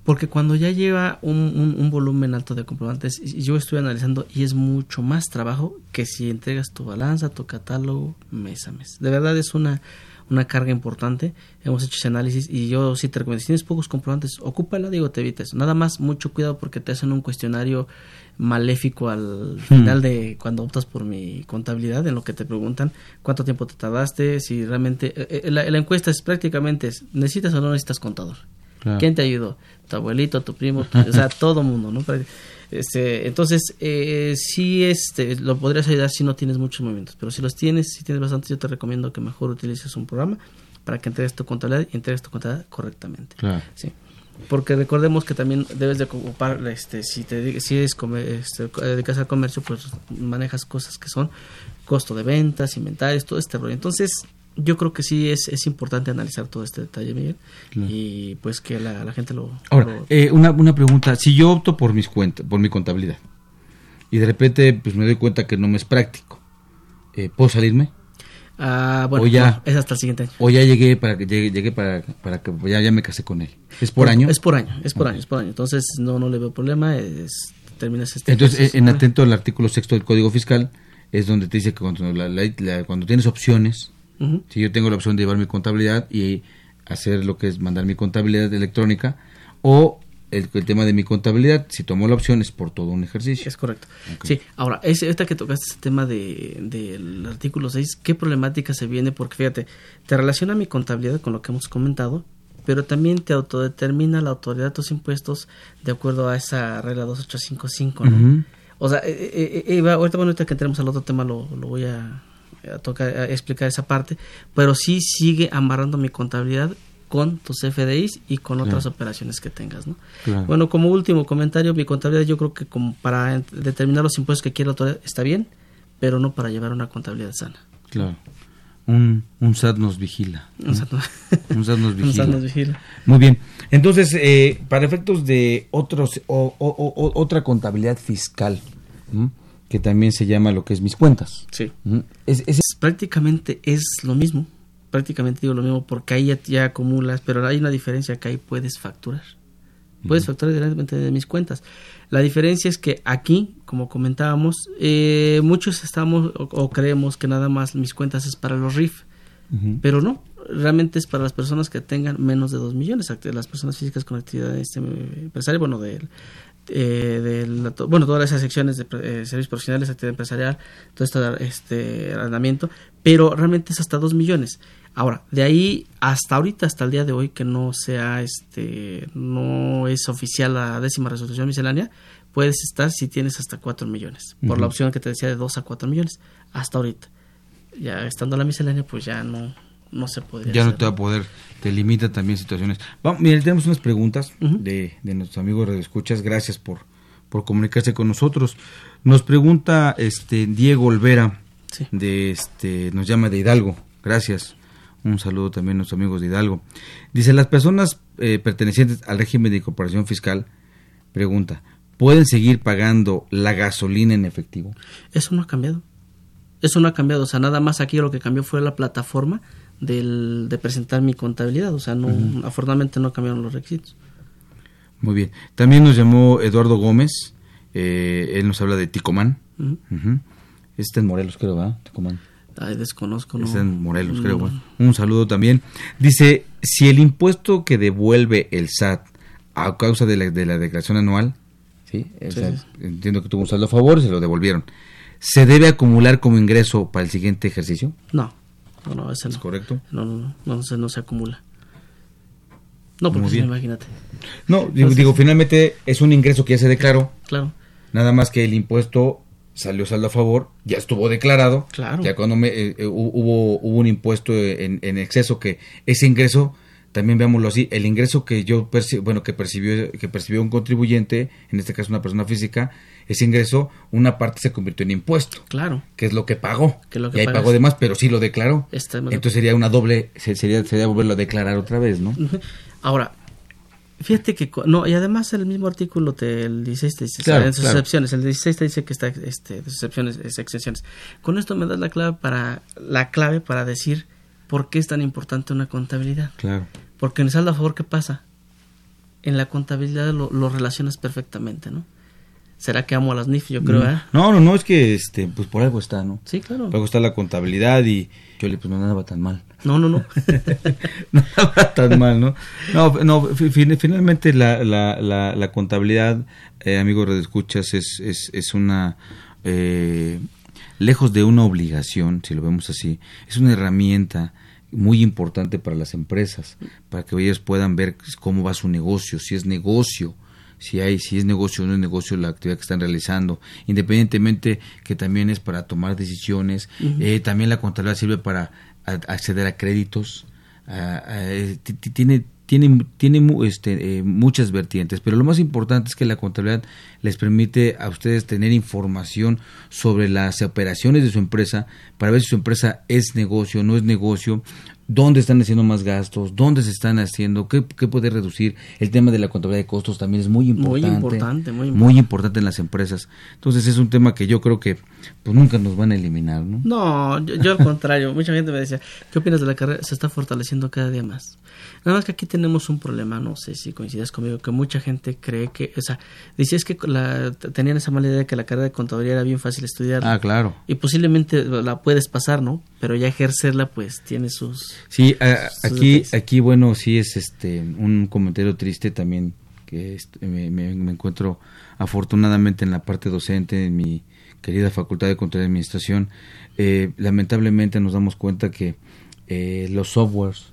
S2: Porque cuando ya lleva un, un- un volumen alto de comprobantes, y- yo estoy analizando y es mucho más trabajo que si entregas tu balanza, tu catálogo mes a mes. De verdad es una, una carga importante. Hemos hecho ese análisis y yo sí te recomiendo, si tienes pocos comprobantes, ocúpala, digo, te evitas. Nada más, mucho cuidado porque te hacen un cuestionario maléfico al final de cuando optas por mi contabilidad, en lo que te preguntan cuánto tiempo te tardaste, si realmente... eh, eh, la, la encuesta es prácticamente, es, ¿necesitas o no necesitas contador?
S1: Claro.
S2: ¿Quién te ayudó? Tu abuelito, tu primo, tu- o sea, todo mundo, ¿no? Este, entonces, eh, sí, este, lo podrías ayudar si no tienes muchos movimientos, pero si los tienes, si tienes bastantes, yo te recomiendo que mejor utilices un programa para que entregues tu contabilidad y entregues tu contabilidad correctamente.
S1: Claro.
S2: Sí. Porque recordemos que también debes de ocupar, este, si te si es este, co- dedicas al comercio, pues manejas cosas que son costo de ventas, inventarios, todo este rollo. Entonces, yo creo que sí es, es importante analizar todo este detalle, Miguel,
S1: Claro.
S2: y pues que la, la gente lo...
S1: Ahora,
S2: lo-
S1: eh, una, una pregunta. Si yo opto por mis cuentas, por mi contabilidad, y de repente pues me doy cuenta que no me es práctico, eh, ¿puedo salirme?
S2: Ah, bueno,
S1: o ya,
S2: no, es hasta el siguiente año.
S1: O ya llegué para que llegue, llegué para, para que ya, ya me casé con él. ¿Es por
S2: Bueno,
S1: año?
S2: Es por año, es por
S1: Ok.
S2: año, es por año. Entonces, no, no le veo problema, es, terminas este
S1: Entonces, en atento al artículo sexto del Código Fiscal, es donde te dice que cuando, la- la- la- cuando tienes opciones, Si yo tengo la opción de llevar mi contabilidad y hacer lo que es mandar mi contabilidad electrónica, o el, el tema de mi contabilidad, si tomo la opción, es por todo un ejercicio.
S2: Es correcto. Sí, ahora, es, ahorita que tocaste ese tema de- del artículo 6, ¿qué problemática se viene? Porque fíjate, te relaciona mi contabilidad con lo que hemos comentado, pero también te autodetermina la autoridad de tus impuestos de acuerdo a esa regla 2855, ¿no?
S1: Ujú.
S2: O sea, eh, eh, eh, va- ahorita, bueno, ahorita que entremos al otro tema lo, lo voy a, a tocar, a explicar esa parte, pero sí sigue amarrando mi contabilidad con tus FDIs y con otras
S1: Claro.
S2: operaciones que tengas, ¿no?
S1: Claro.
S2: Bueno, como último comentario, mi contabilidad yo creo que como para determinar los impuestos que quiere la está bien, pero no para llevar una contabilidad sana.
S1: Claro. Un, un SAT nos vigila.
S2: Un SAT no-
S1: Un SAT nos
S2: Un
S1: vigila.
S2: SAT nos vigila.
S1: Muy bien. Entonces, eh, para efectos de otros o, o- o- otra contabilidad fiscal, ¿m? Que también se llama lo que es mis cuentas.
S2: Sí.
S1: Es, es-
S2: Prácticamente es lo mismo, prácticamente digo lo mismo porque ahí ya, ya acumulas, pero hay una diferencia que ahí puedes facturar. Puedes facturar directamente de mis cuentas. La diferencia es que aquí, como comentábamos, eh, muchos estamos o, o creemos que nada más mis cuentas es para los RIF, pero no, realmente es para las personas que tengan menos de 2 millones, las personas físicas con actividad este, empresaria, bueno, del eh, de la- bueno, todas esas secciones de eh, servicios profesionales, actividad empresarial, todo este, este arrendamiento, pero realmente es hasta 2 millones. Ahora, de ahí hasta ahorita, hasta el día de hoy, que no sea, este, no es oficial la décima resolución miscelánea, puedes estar si tienes hasta 4 millones, por la opción que te decía de 2 a 4 millones, hasta ahorita. Ya estando la miscelánea, pues ya no, no se podría
S1: ya no te va a poder, te limita también situaciones. Vamos, miren, tenemos unas preguntas de, de nuestros amigos de escuchas. Gracias por, por comunicarse con nosotros. Nos pregunta este Diego Olvera, de este, nos llama de Hidalgo. Gracias. Un saludo también a nuestros amigos de Hidalgo. Dice, las personas eh, pertenecientes al régimen de incorporación fiscal, pregunta, ¿pueden seguir pagando la gasolina en efectivo?
S2: Eso no ha cambiado. Eso no ha cambiado. O sea, nada más aquí lo que cambió fue la plataforma del, de presentar mi contabilidad. O sea, no, afortunadamente no cambiaron los requisitos.
S1: Muy bien. También nos llamó Eduardo Gómez. eh, él nos habla de Ticomán.
S2: Ujú.
S1: Ujú. Está en Morelos, creo, ¿verdad? Ticomán.
S2: Ay, desconozco, ¿no?
S1: Está en Morelos,
S2: No.
S1: creo. bueno. Un saludo también. Dice, si el impuesto que devuelve el SAT a causa de la, de la declaración anual, ¿sí? Entiendo que tuvo un saldo a favor y se lo devolvieron. ¿se debe acumular como ingreso para el siguiente ejercicio?
S2: No, no, no, ese no.
S1: ¿Es correcto?
S2: No, no, no, no, se, no se acumula. No, porque no, imagínate.
S1: No, digo,
S2: Entonces-
S1: digo, finalmente es un ingreso que ya se declaró.
S2: Claro.
S1: Nada más que el impuesto salió saldo a favor, ya estuvo declarado.
S2: Claro.
S1: Ya cuando me, eh, eh, hu- hubo, hubo un impuesto en, en exceso que ese ingreso, también veámoslo así, el ingreso que yo perci- bueno, que percibió, que percibió un contribuyente, en este caso una persona física, ese ingreso, una parte se convirtió en impuesto.
S2: Claro.
S1: Que es lo que pagó.
S2: Que es lo que
S1: y ahí
S2: pagas.
S1: pagó de más, pero sí lo declaró. Entonces sería una doble, se- sería, sería volverlo a declarar otra vez, ¿no?
S2: Ahora, fíjate que, no, y además el mismo artículo, te, el 16 te dice,
S1: Claro,
S2: en sus
S1: claro.
S2: excepciones, el 16 te dice que está, este, de sus excepciones, es exenciones. Con esto me das la clave para, la clave para decir por qué es tan importante una contabilidad.
S1: Claro.
S2: Porque en el saldo a favor, ¿qué pasa? En la contabilidad lo, lo relacionas perfectamente, ¿no? ¿Será que amo a las NIF? Yo creo,
S1: no,
S2: ¿eh?
S1: no, no, no, es que este, pues por algo está, ¿no?
S2: Sí, claro.
S1: Por algo está la contabilidad y yo le pues no andaba tan mal.
S2: No, no, no.
S1: no andaba tan mal, ¿no? No, no fi- fin- finalmente la, la, la, la contabilidad, eh, amigos redescuchas, es, es, es una, eh, lejos de una obligación, si lo vemos así, es una herramienta muy importante para las empresas, para que ellas puedan ver cómo va su negocio, si es negocio, si hay, si es negocio o no es negocio la actividad que están realizando, independientemente que también es para tomar decisiones, eh, también la contabilidad sirve para acceder a créditos, a- a- eh, ti- ti- tiene tiene tiene este, eh, muchas vertientes, pero lo más importante es que la contabilidad les permite a ustedes tener información sobre las operaciones de su empresa para ver si su empresa es negocio, no es negocio, dónde están haciendo más gastos, dónde se están haciendo, qué, qué puede reducir. El tema de la contabilidad de costos también es muy
S2: Muy
S1: importante.
S2: importante, muy
S1: muy importante en las empresas. Entonces es un tema que yo creo que pues nunca nos van a eliminar, ¿no?
S2: No, yo, yo al contrario, mucha gente me decía, ¿qué opinas de la carrera? Se está fortaleciendo cada día más. Nada más que aquí tenemos un problema, no sé si coincides conmigo, que mucha gente cree que, o sea, dice es que la, tenían esa mala idea de que la carrera de contaduría era bien fácil estudiar.
S1: Ah, claro.
S2: Y posiblemente la puedes pasar, ¿no? Pero ya ejercerla, pues, tiene sus...
S1: Sí, a-
S2: sus
S1: aquí,
S2: detalles.
S1: aquí, bueno, sí es este un comentario triste también que me- me encuentro afortunadamente en la parte docente en mi querida Facultad de Control y Administración. Eh, lamentablemente nos damos cuenta que eh, los softwares,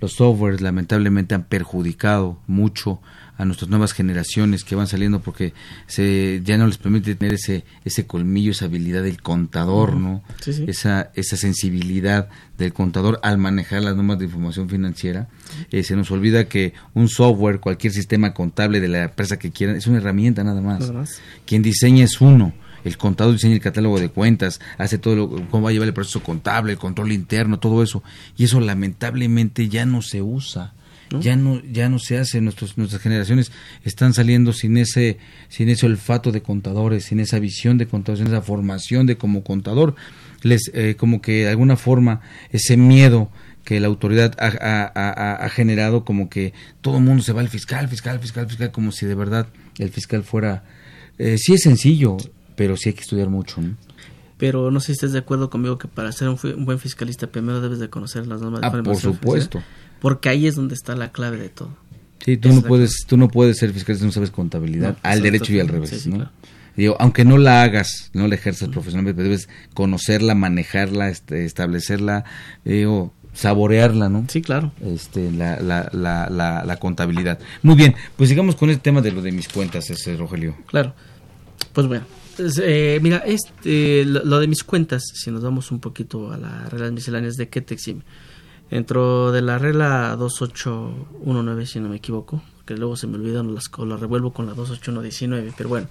S1: los softwares lamentablemente han perjudicado mucho a nuestras nuevas generaciones que van saliendo porque se ya no les permite tener ese ese colmillo, esa habilidad del contador, ¿no?
S2: Sí, sí.
S1: esa, esa sensibilidad del contador al manejar las normas de información financiera. Eh, se nos olvida que un software, cualquier sistema contable de la empresa que quieran, es una herramienta nada más.
S2: Nada más.
S1: Quien diseña es uno. El contador diseña el catálogo de cuentas, hace todo lo, cómo va a llevar el proceso contable, el control interno, todo eso. Y eso lamentablemente ya no se usa. Ya no, ya no se hace, Nuestros, nuestras generaciones están saliendo sin ese, sin ese olfato de contadores, sin esa visión de contadores, sin esa formación de como contador, les, eh, como que de alguna forma ese miedo que la autoridad ha, ha- ha- ha generado, como que todo el mundo se va al fiscal, fiscal, fiscal, fiscal, como si de verdad el fiscal fuera, eh, sí es sencillo, pero sí hay que estudiar mucho, ¿no?
S2: Pero no sé si estás de acuerdo conmigo que para ser un, un buen fiscalista primero debes de conocer las normas de
S1: Ah, por
S2: información
S1: supuesto.
S2: Porque ahí es donde está la clave de todo.
S1: Sí, tú
S2: Esa
S1: no puedes, tú no puedes ser fiscal si no sabes contabilidad,
S2: No,
S1: al
S2: exacto,
S1: derecho y al
S2: sí,
S1: revés,
S2: sí,
S1: ¿no?
S2: claro.
S1: Digo, aunque no la hagas, no la ejerzas profesionalmente, pero debes conocerla, manejarla, este, establecerla, eh, o saborearla, ¿no?
S2: Sí, claro.
S1: Este, la, la, la, la, la contabilidad. Muy bien, pues sigamos con el tema de lo de mis cuentas, ese Rogelio.
S2: Claro. Pues bueno. Eh, mira, este, lo, lo de mis cuentas, si nos vamos un poquito a las reglas misceláneas, ¿de qué te exime? Dentro de la regla 2819, si no me equivoco, que luego se me olvidan las o la revuelvo con la 28119, pero bueno,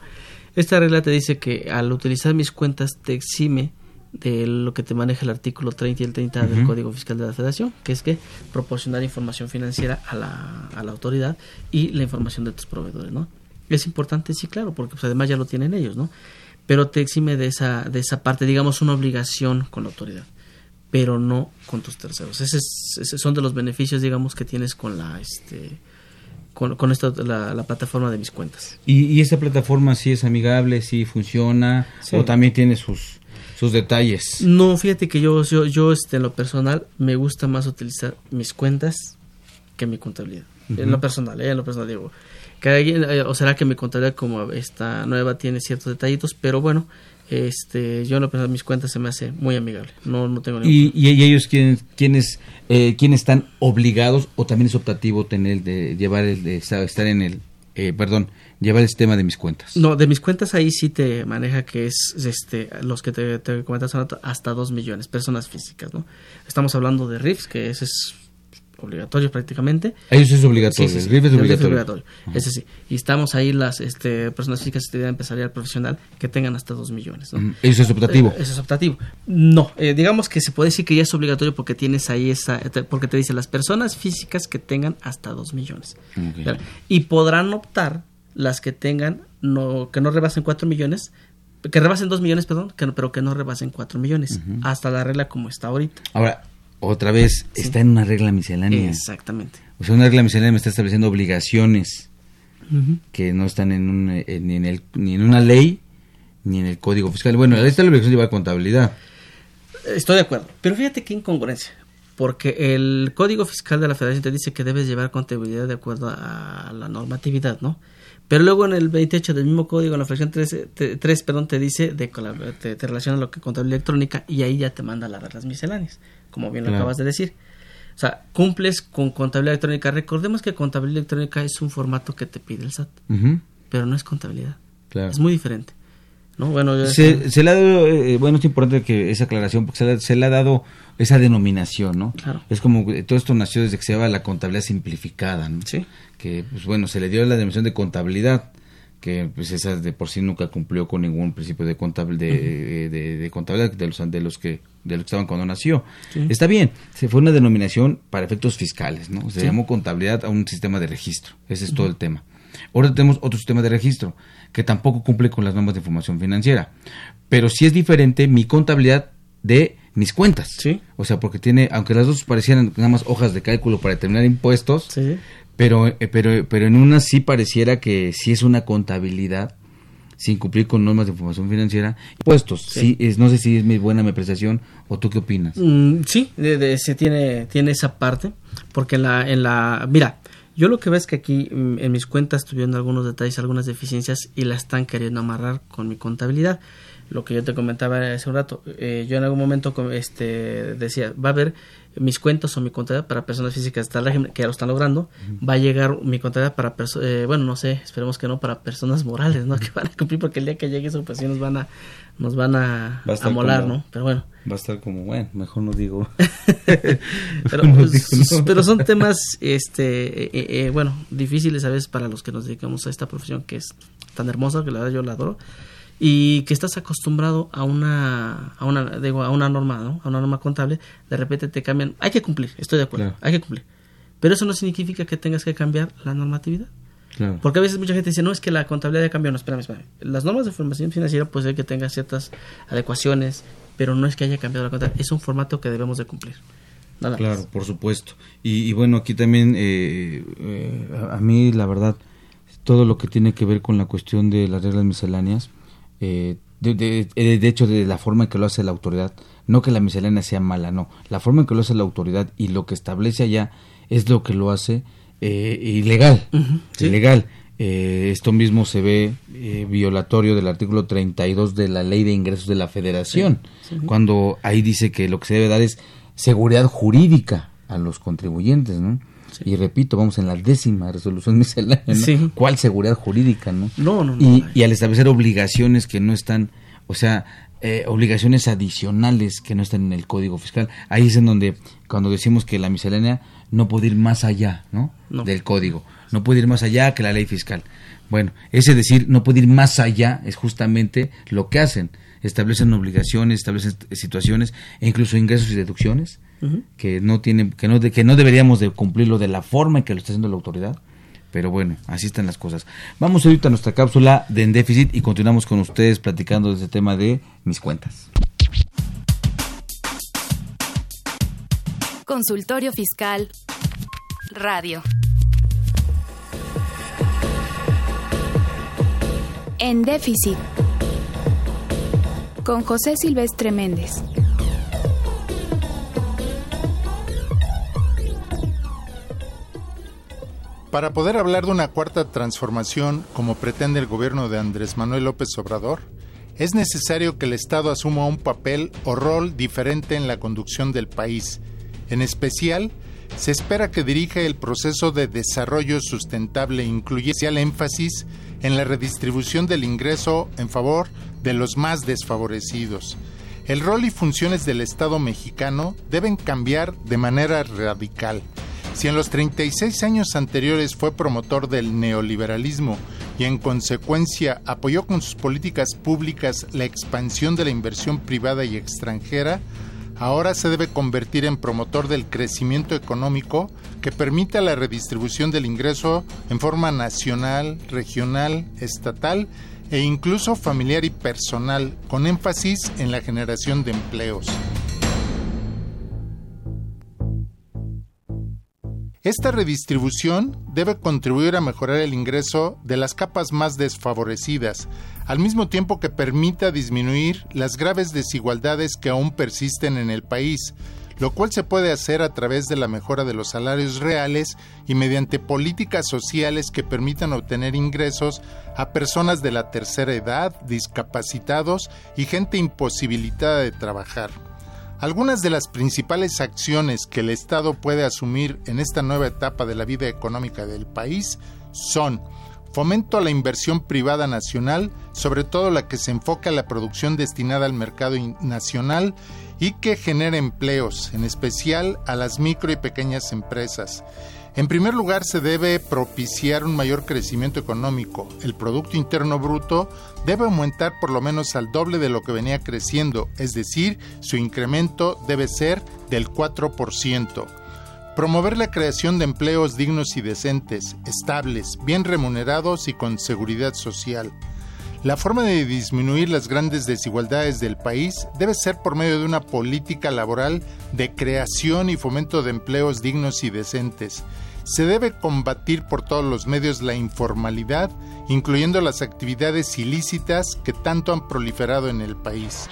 S2: esta regla te dice que al utilizar mis cuentas te exime de lo que te maneja el artículo 30 y el 30 del. Código Fiscal de la Federación, que es que proporcionar información financiera a la, a la autoridad y la información de tus proveedores, ¿no? Es importante, sí, claro, porque pues, además ya lo tienen ellos, ¿no? Pero te exime de esa, de esa parte, digamos, una obligación con la autoridad, pero no con tus terceros. Ese es- ese son de los beneficios, digamos, que tienes con la, este, con, con esta, la, la plataforma de mis cuentas.
S1: ¿Y, y esta plataforma sí es amigable, sí funciona,
S2: Sí.
S1: o también tiene sus, sus detalles?
S2: No, fíjate que yo, yo, yo este, en lo personal, me gusta más utilizar mis cuentas que mi contabilidad. En lo personal, ¿eh? en lo personal digo. Cada quien, eh, o será que mi contabilidad como esta nueva tiene ciertos detallitos, pero bueno, este, yo en lo personal, mis cuentas se me hace muy amigable. No, no tengo ningún
S1: ¿Y, y, ellos quiénes, quiénes, eh, quiénes están obligados o también es optativo tener de llevar el de estar en el eh, perdón llevar el sistema de mis cuentas
S2: No, de mis cuentas ahí sí te maneja que es este los que te, te comentas hasta 2 millones, personas físicas, ¿no? Estamos hablando de RIFs, que ese es obligatorio prácticamente.
S1: Ellos es obligatorio,
S2: Sí, sí, sí,
S1: el RIF es
S2: el
S1: obligatorio.
S2: Ese sí. Y estamos ahí las este, personas físicas de actividad empresarial profesional que tengan hasta 2 millones, ¿no?
S1: Eso es optativo.
S2: Eh, eso es optativo. No, eh, digamos que se puede decir que ya es obligatorio porque tienes ahí esa, te- porque te dice las personas físicas que tengan hasta 2 millones. Y podrán optar las que tengan, no, que no rebasen 4 millones, que rebasen 2 millones, perdón, que no- pero que no rebasen 4 millones, hasta la regla como está ahorita.
S1: Ahora, otra vez, está en una regla miscelánea.
S2: Exactamente.
S1: O sea, una regla miscelánea me está estableciendo obligaciones que no están en un, eh, ni, en el, ni en una ley ni en el código fiscal. Bueno, ahí está la obligación de llevar contabilidad.
S2: Estoy de acuerdo. Pero fíjate qué incongruencia. Porque el Código Fiscal de la Federación te dice que debes llevar contabilidad de acuerdo a la normatividad, ¿no? Pero luego en el 28 del mismo código, en la fracción 3, te, 3, perdón, te dice, de, te, te relaciona lo que contabilidad electrónica y ahí ya te manda las reglas misceláneas, como bien lo
S1: Claro.
S2: acabas de decir. O sea, cumples con contabilidad electrónica. Recordemos que contabilidad electrónica es un formato que te pide el SAT, pero no es contabilidad.
S1: claro.
S2: Es muy diferente. ¿no? Bueno, yo-
S1: Se, se le ha dado, eh, bueno, es importante que esa aclaración, porque se le, se le ha dado esa denominación, ¿no?
S2: Claro.
S1: Es como que todo esto nació desde que se llama la contabilidad simplificada, ¿no?
S2: Sí.
S1: Que, pues bueno, se le dio la denominación de contabilidad, que pues esa de por sí nunca cumplió con ningún principio de, contabil- de, de- de contabilidad de los, de los que de los que estaban cuando nació.
S2: Sí.
S1: Está bien, se fue una denominación para efectos fiscales, ¿no? Se
S2: Sí.
S1: llamó contabilidad a un sistema de registro. Ese es todo el tema. Ahora tenemos otro sistema de registro que tampoco cumple con las normas de información financiera. Pero sí es diferente mi contabilidad de mis cuentas.
S2: Sí.
S1: O sea, porque tiene, aunque las dos parecieran nada más hojas de cálculo para determinar impuestos,
S2: Sí.
S1: Pero, eh, pero, pero en una sí pareciera que sí es una contabilidad sin cumplir con normas de información financiera. Impuestos, sí, es, no sé si es mi buena mi apreciación o tú qué opinas.
S2: Mm, sí, de, de- se tiene, tiene esa parte, porque en la, en la, mira, yo lo que veo es que aquí mm, en mis cuentas tuvieron algunos detalles, algunas deficiencias y la están queriendo amarrar con mi contabilidad. Lo que yo te comentaba hace un rato, eh, yo en algún momento este, decía, va a haber mis cuentas o mi contabilidad para personas físicas está el régimen, que ya lo están logrando, va a llegar mi contabilidad para personas, bueno, no sé, esperemos que no para personas morales, ¿no? Que van a cumplir porque el día que llegue eso pues sí nos van a, nos van a,
S1: Va a
S2: molar,
S1: como-
S2: ¿no? Pero bueno.
S1: Va a estar como, bueno, mejor no digo.
S2: pero,
S1: No
S2: pues,
S1: digo, no.
S2: pero son temas este eh, eh, eh, bueno difíciles a veces para los que nos dedicamos a esta profesión que es tan hermosa que la verdad yo la adoro y que estás acostumbrado a una a una digo a una norma ¿no? a una norma contable de repente te cambian hay que cumplir estoy de acuerdo
S1: Claro.
S2: hay que cumplir pero eso no significa que tengas que cambiar la normatividad
S1: Claro.
S2: porque a veces mucha gente dice, no, es que la contabilidad ya cambió. No, espérame, espérame. Las normas de formación financiera puede ser que tengan ciertas adecuaciones, pero no es que haya cambiado la contabilidad. Es un formato que debemos de cumplir. Nada
S1: Claro,
S2: más.
S1: por supuesto. Y, y bueno, aquí también, eh, eh, a, a mí la verdad, todo lo que tiene que ver con la cuestión de las reglas misceláneas, eh, de, de- eh, de hecho, de la forma en que lo hace la autoridad, no que la miscelánea sea mala, no, la forma en que lo hace la autoridad y lo que establece allá es lo que lo hace eh, ilegal,
S2: sí.
S1: ilegal. Eh, esto mismo se ve eh, violatorio del artículo 32 de la Ley de Ingresos de la Federación,
S2: Sí, sí.
S1: cuando ahí dice que lo que se debe dar es seguridad jurídica a los contribuyentes, ¿no? Y repito, vamos en la décima resolución miscelánea, ¿no?
S2: Sí.
S1: ¿Cuál seguridad jurídica, no?
S2: No, no, no,
S1: Y, al establecer obligaciones que no están, o sea, eh, obligaciones adicionales que no están en el Código Fiscal, ahí es en donde, cuando decimos que la miscelánea no puede ir más allá, ¿no?
S2: No.
S1: Del Código, no puede ir más allá que la ley fiscal. Bueno, ese decir no puede ir más allá es justamente lo que hacen. Establecen obligaciones, establecen situaciones e incluso ingresos y deducciones Que no tienen, que no, de- que no deberíamos de cumplirlo de la forma en que lo está haciendo la autoridad. Pero bueno, así están las cosas. Vamos ahorita a nuestra cápsula de En Déficit y continuamos con ustedes platicando de este tema de mis cuentas.
S8: Consultorio Fiscal Radio.
S3: En déficit. Con José Silvestre Méndez.
S13: Para poder hablar de una cuarta transformación como pretende el gobierno de Andrés Manuel López Obrador, es necesario que el Estado asuma un papel o rol diferente en la conducción del país. En especial, se espera que dirija el proceso de desarrollo sustentable, incluye especial énfasis en la redistribución del ingreso en favor de los más desfavorecidos. El rol y funciones del Estado mexicano deben cambiar de manera radical. Si en los 36 años anteriores fue promotor del neoliberalismo y en consecuencia apoyó con sus políticas públicas la expansión de la inversión privada y extranjera, ahora se debe convertir en promotor del crecimiento económico que permita la redistribución del ingreso en forma nacional, regional, estatal e incluso familiar y personal, con énfasis en la generación de empleos. Esta redistribución debe contribuir a mejorar el ingreso de las capas más desfavorecidas, al mismo tiempo que permita disminuir las graves desigualdades que aún persisten en el país, lo cual se puede hacer a través de la mejora de los salarios reales y mediante políticas sociales que permitan obtener ingresos a personas de la tercera edad, discapacitados y gente imposibilitada de trabajar. Algunas de las principales acciones que el Estado puede asumir en esta nueva etapa de la vida económica del país son fomento a la inversión privada nacional, sobre todo la que se enfoca a la producción destinada al mercado nacional y que genera empleos, en especial a las micro y pequeñas empresas. En primer lugar, se debe propiciar un mayor crecimiento económico. El Producto Interno Bruto debe aumentar por lo menos al doble de lo que venía creciendo, es decir, su incremento debe ser del 4%. Promover la creación de empleos dignos y decentes, estables, bien remunerados y con seguridad social. La forma de disminuir las grandes desigualdades del país debe ser por medio de una política laboral de creación y fomento de empleos dignos y decentes. Se debe combatir por todos los medios la informalidad, incluyendo las actividades ilícitas que tanto han proliferado en el país.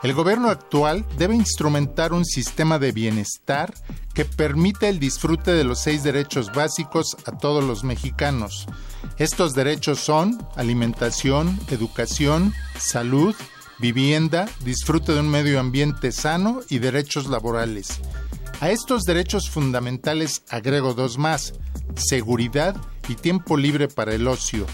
S13: El gobierno actual debe instrumentar un sistema de bienestar que permita el disfrute de los seis derechos básicos a todos los mexicanos. Estos derechos son alimentación, educación, salud, vivienda, disfrute de un medio ambiente sano y derechos laborales. A estos derechos fundamentales agrego dos más, seguridad y tiempo libre para el ocio.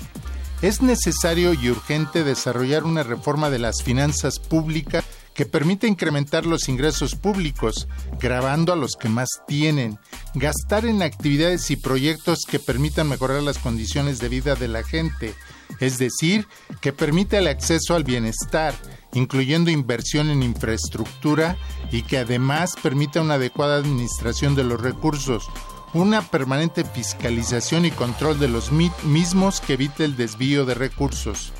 S13: Es necesario y urgente desarrollar una reforma de las finanzas públicas que permita incrementar los ingresos públicos, grabando a los que más tienen, gastar en actividades y proyectos que permitan mejorar las condiciones de vida de la gente, es decir, que permita el acceso al bienestar, incluyendo inversión en infraestructura y que además permita una adecuada administración de los recursos, una permanente fiscalización y control de los mismos que evite el desvío de recursos.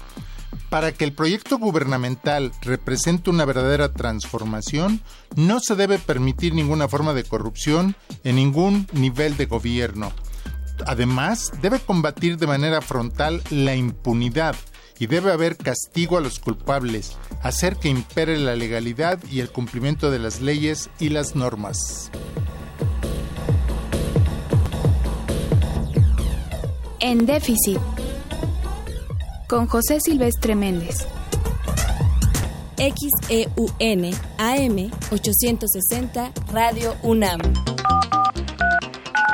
S13: Para que el proyecto gubernamental represente una verdadera transformación, no se debe permitir ninguna forma de corrupción en ningún nivel de gobierno. Además, debe combatir de manera frontal la impunidad y debe haber castigo a los culpables, hacer que impere la legalidad y el cumplimiento de las leyes y las normas.
S3: En déficit con José Silvestre Méndez.
S14: XEUN AM 860 Radio UNAM.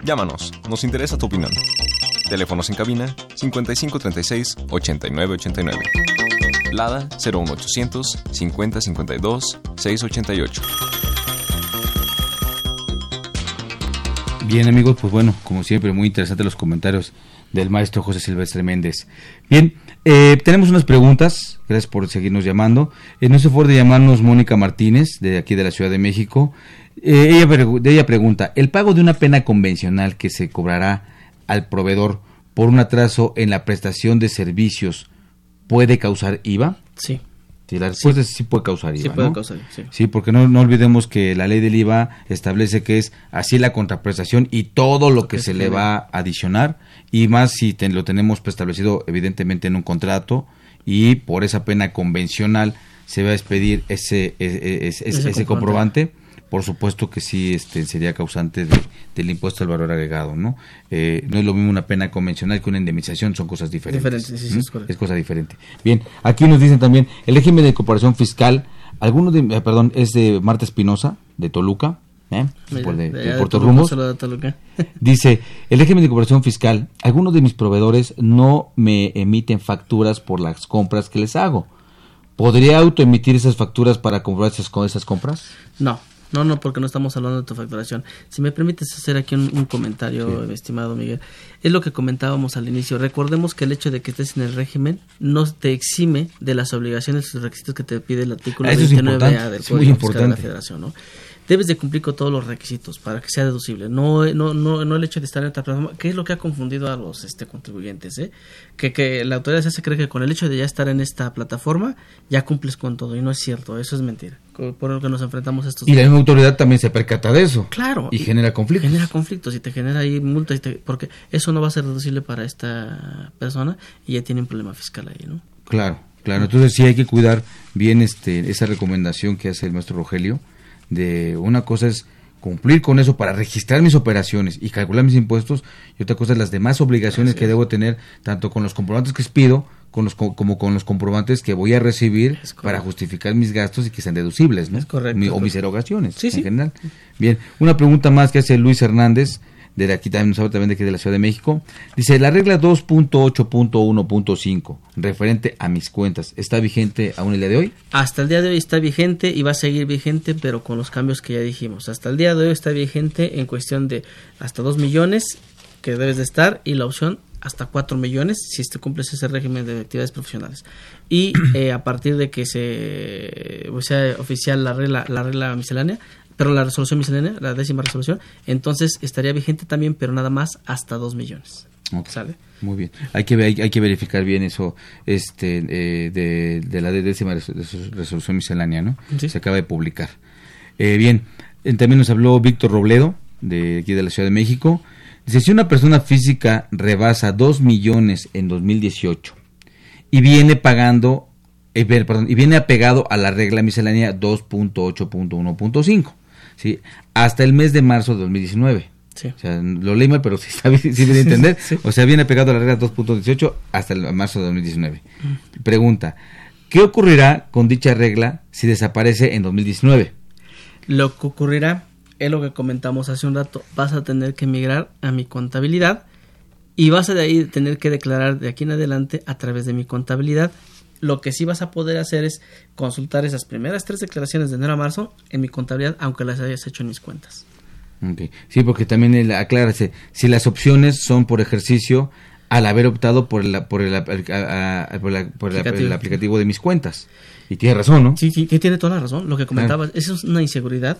S9: Llámanos, nos interesa tu opinión. Teléfonos en cabina 5536 8989. Lada 01800 5052 688.
S1: Bien amigos, pues bueno, como siempre, muy interesantes los comentarios del maestro José Silvestre Méndez. Bien, eh, tenemos unas preguntas, gracias por seguirnos llamando. Eh, no se fue de llamarnos Mónica Martínez, de aquí de la Ciudad de México. Eh, ella, ella pregunta, ¿el pago de una pena convencional que se cobrará al proveedor por un atraso en la prestación de servicios puede causar IVA?
S2: Sí.
S1: Sí, la respuesta sí, puede causar IVA.
S2: Sí, puede causar, sí.
S1: sí. porque no, no, olvidemos que la ley del IVA establece que es así la contraprestación y todo lo que se le va a adicionar y más si lo tenemos establecido evidentemente en un contrato y por esa pena convencional se va a expedir ese, ese, ese, comprobante. Por supuesto que sí este, sería causante de- del impuesto al valor agregado, ¿no? Eh, no es lo mismo una pena convencional que una indemnización, son cosas diferentes.
S2: Sí, sí,
S1: ¿Mm?
S2: es
S1: cosa diferente. Bien, aquí nos dicen también, el régimen de incorporación fiscal, alguno de, eh, perdón, es de Marta Espinosa, de Toluca, ¿eh?
S2: Mira,
S1: de,
S2: de
S1: de Puerto Rumos. Dice, el régimen de cooperación fiscal, algunos de mis proveedores no me emiten facturas por las compras que les hago. ¿Podría autoemitir esas facturas para comprobar esas, esas compras?
S2: No, no, no, porque no estamos hablando de tu facturación. Si me permites hacer aquí un, un comentario, estimado Miguel, es lo que comentábamos al inicio. Recordemos que el hecho de que estés en el régimen no te exime de las obligaciones y los requisitos que te pide el artículo
S1: Ah, eso es
S2: 29A
S1: importante,
S2: del Código Fiscal de la. Federación, ¿no? Debes de cumplir con todos los requisitos para que sea deducible. No, no, no, no el hecho de estar en esta plataforma, que es lo que ha confundido a los este, contribuyentes, ¿eh? que, que la autoridad se hace creer que con el hecho de ya estar en esta plataforma ya cumples con todo y no es cierto, eso es mentira. Por lo que nos enfrentamos a estos
S1: Y la misma autoridad también se percata de eso.
S2: Claro.
S1: Y, genera conflictos.
S2: Genera conflictos y te genera ahí multas, y te- porque eso no va a ser deducible para esta persona y ya tiene un problema fiscal ahí, ¿no?
S1: Claro, claro. Entonces sí hay que cuidar bien este esa recomendación que hace el maestro Rogelio de una cosa es cumplir con eso para registrar mis operaciones y calcular mis impuestos y otra cosa es las demás obligaciones que debo tener tanto con los comprobantes que pido con los co- como con los comprobantes que voy a recibir para justificar mis gastos y que sean deducibles, ¿no?
S2: correcto,
S1: Mi-
S2: es
S1: o mis
S2: correcto.
S1: erogaciones
S2: Sí,
S1: en
S2: sí.
S1: general. Bien, una pregunta más que hace Luis Hernández de aquí también, sabe también de aquí de la Ciudad de México. Dice, la regla 2.8.1.5, referente a mis cuentas, ¿está vigente aún el día de hoy?
S2: Hasta el día de hoy está vigente y va a seguir vigente, pero con los cambios que ya dijimos. Hasta el día de hoy está vigente en cuestión de hasta 2 millones que debes de estar y la opción hasta 4 millones si este cumples ese régimen de actividades profesionales. Y eh, a partir de que se o sea oficial la regla, la regla miscelánea, pero la resolución miscelánea, la décima resolución, entonces estaría vigente también, pero nada más hasta 2 millones.
S1: Ok.
S2: ¿Sale?
S1: Muy bien. Hay que, hay, hay que verificar bien eso este, eh, de, de la décima res- res- resolución miscelánea, ¿no? Se acaba de publicar. Eh, bien, eh, también nos habló Víctor Robledo, de aquí de la Ciudad de México. Dice, si una persona física rebasa 2 millones en 2018 y viene pagando, eh, perdón, y viene apegado a la regla miscelánea 2.8.1.5, ¿sí? Hasta el mes de marzo de 2019.
S2: Sí.
S1: O sea, lo leí mal, pero sí, está bien, sí debe entender. O sea, viene pegado a la regla 2.18 hasta el marzo de 2019. Pregunta, ¿qué ocurrirá con dicha regla si desaparece en 2019?
S2: Lo que ocurrirá es lo que comentamos hace un rato. Vas a tener que migrar a mi contabilidad y vas a de ahí tener que declarar de aquí en adelante a través de mi contabilidad. Lo que sí vas a poder hacer es consultar esas primeras tres declaraciones de enero a marzo en mi contabilidad, aunque las hayas hecho en mis cuentas.
S1: Sí, porque también el, aclárase, si las opciones son por ejercicio al haber optado por, la, por, el, a- a- por, la- por la-
S2: Aplicativo.
S1: el aplicativo de mis cuentas. Y tiene razón, ¿no?
S2: Sí, sí, tiene toda la razón. Lo que comentabas, eso es una inseguridad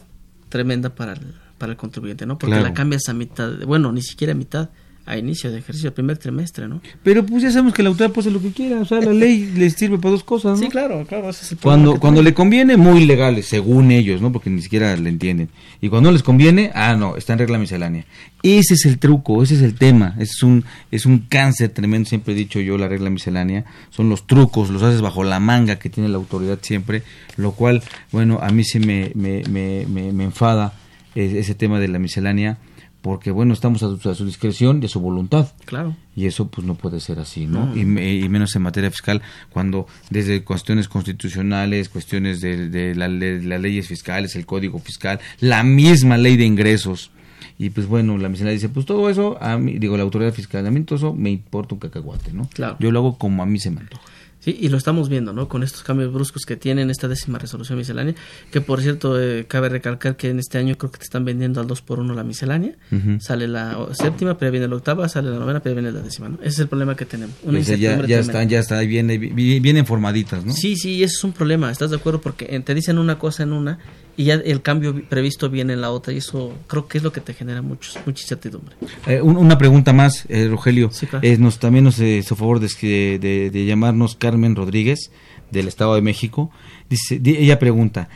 S2: tremenda para el, para el contribuyente, ¿no? Porque
S1: Claro.
S2: la cambias a mitad, bueno, ni siquiera a mitad, a inicio de ejercicio, el primer trimestre, ¿no?
S1: Pero pues ya sabemos que la autoridad puede hacer lo que quiera, o sea, la ley les sirve para dos cosas, ¿no?
S2: Sí, claro, claro, ese es el
S1: Cuando, cuando le conviene, muy legales, según ellos, ¿no? Porque ni siquiera le entienden. Y cuando no les conviene, ah, no, está en regla miscelánea. Ese es el truco, ese es el tema. Es un, es un cáncer tremendo, siempre he dicho yo, la regla miscelánea. Son los trucos, los haces bajo la manga que tiene la autoridad siempre. Lo cual, bueno, a mí sí me, me, me, me, me enfada eh, ese tema de la miscelánea. Porque, bueno, estamos a su, a su discreción y a su voluntad.
S2: Claro.
S1: Y eso pues no puede ser así, ¿no?
S2: No.
S1: Y, me- y menos en materia fiscal, cuando desde cuestiones constitucionales, cuestiones de, de la- de las leyes fiscales, el código fiscal, la misma ley de ingresos. Y pues bueno, la miscelánea dice, pues todo eso, a mí, digo, la autoridad fiscal, a mí todo eso me importa un cacahuate, ¿no?
S2: Claro.
S1: Yo lo hago como a mí se me antoja.
S2: Sí, y lo estamos viendo, ¿no? Con estos cambios bruscos que tienen esta décima resolución miscelánea, que por cierto, eh, cabe recalcar que en este año creo que te están vendiendo al 2 por 1 la miscelánea. Sale la séptima, pero viene la octava, sale la novena, pero viene la décima, ¿no? Ese es el problema que tenemos. Una
S1: O sea, ya, ya están, ya están, viene, vi- vienen formaditas, ¿no?
S2: Sí, sí, eso es un problema, ¿estás de acuerdo? Porque eh, te dicen una cosa en una y ya el cambio vi- previsto viene en la otra y eso creo que es lo que te genera muchos, mucha incertidumbre.
S1: Eh, un- una pregunta más, eh, Rogelio.
S2: claro.
S1: Eh, nos, también nos eh, hizo favor de, que- de- de llamarnos Carmen Rodríguez, del Estado de México. Dice, di- ella pregunta,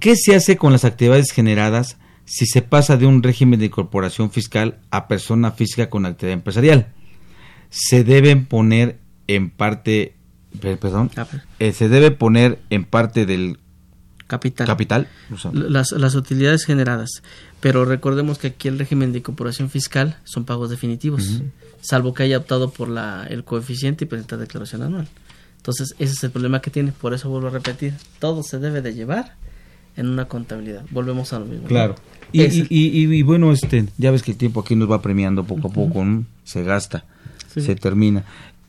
S1: ¿qué se hace con las actividades generadas si se pasa de un régimen de incorporación fiscal a persona física con actividad empresarial? ¿Se deben poner en parte, per- perdón,
S2: Ah,
S1: se debe poner en parte del
S2: capital.
S1: Capital.
S2: Las, las utilidades generadas. Pero recordemos que aquí el régimen de incorporación fiscal son pagos definitivos, salvo que haya optado por la, el coeficiente y presentar declaración anual. Entonces, ese es el problema que tiene. Por eso vuelvo a repetir, todo se debe de llevar en una contabilidad. Volvemos a lo mismo.
S1: Claro. Y, y, y, bueno, este, ya ves que el tiempo aquí nos va premiando poco a poco, se gasta, se termina.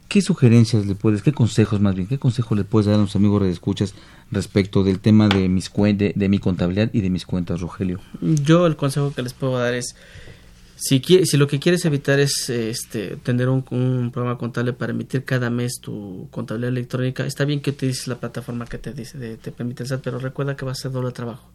S1: ¿Qué sugerencias le puedes, qué consejos más bien, qué consejos le puedes dar a los amigos de escuchas respecto del tema de mis de, de, mi contabilidad y de mis cuentas, Rogelio?
S2: Yo el consejo que les puedo dar es si, si lo que quieres evitar es este, tener un, programa contable para emitir cada mes tu contabilidad electrónica, está bien que utilices la plataforma que te dice, te permite el SAT, pero recuerda que va a ser doble trabajo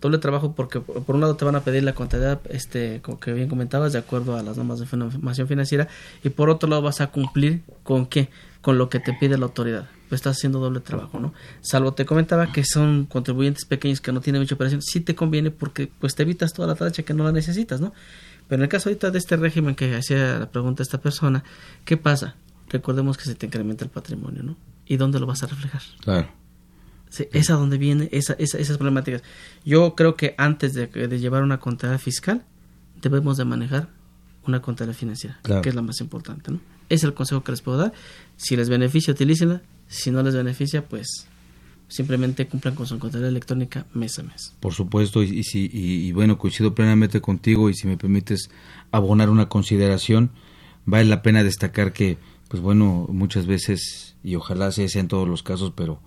S2: doble trabajo porque por un lado te van a pedir la contabilidad este como que bien comentabas de acuerdo a las normas de información financiera y por otro lado vas a cumplir con qué con lo que te pide la autoridad. Pues estás haciendo doble trabajo no salvo te comentaba que son contribuyentes pequeños que no tienen mucha operación sí te conviene porque pues te evitas toda la tacha que no la necesitas no pero en el caso ahorita de este régimen que hacía la pregunta esta persona qué pasa recordemos que se te incrementa el patrimonio no y dónde lo vas a reflejar
S1: claro
S2: es a donde viene esa, esas problemáticas. Yo creo que antes de, llevar una contabilidad fiscal, debemos de manejar una contabilidad financiera, que es la más importante. ¿no? Es el consejo que les puedo dar. Si les beneficia, utilícenla. Si no les beneficia, pues simplemente cumplan con su contabilidad electrónica mes a mes.
S1: Por supuesto, y, si, y, bueno, coincido plenamente contigo y si me permites abonar una consideración, vale la pena destacar que, pues bueno, muchas veces, y ojalá sea en todos los casos, pero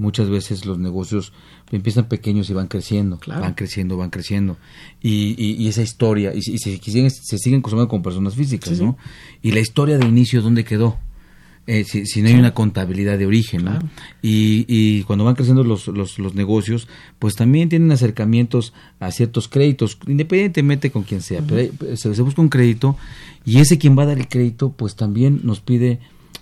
S1: muchas veces los negocios empiezan pequeños y van creciendo, van creciendo, van creciendo. Y, y, esa historia, y, se, siguen, se siguen consumiendo con personas físicas, ¿no? Y la historia de inicio, ¿dónde quedó? Eh, si, no hay una contabilidad de origen, ¿no? Y, y cuando van creciendo los, los, los, negocios, pues también tienen acercamientos a ciertos créditos, independientemente con quien sea, pero se, se busca un crédito y ese quien va a dar el crédito, pues también nos pide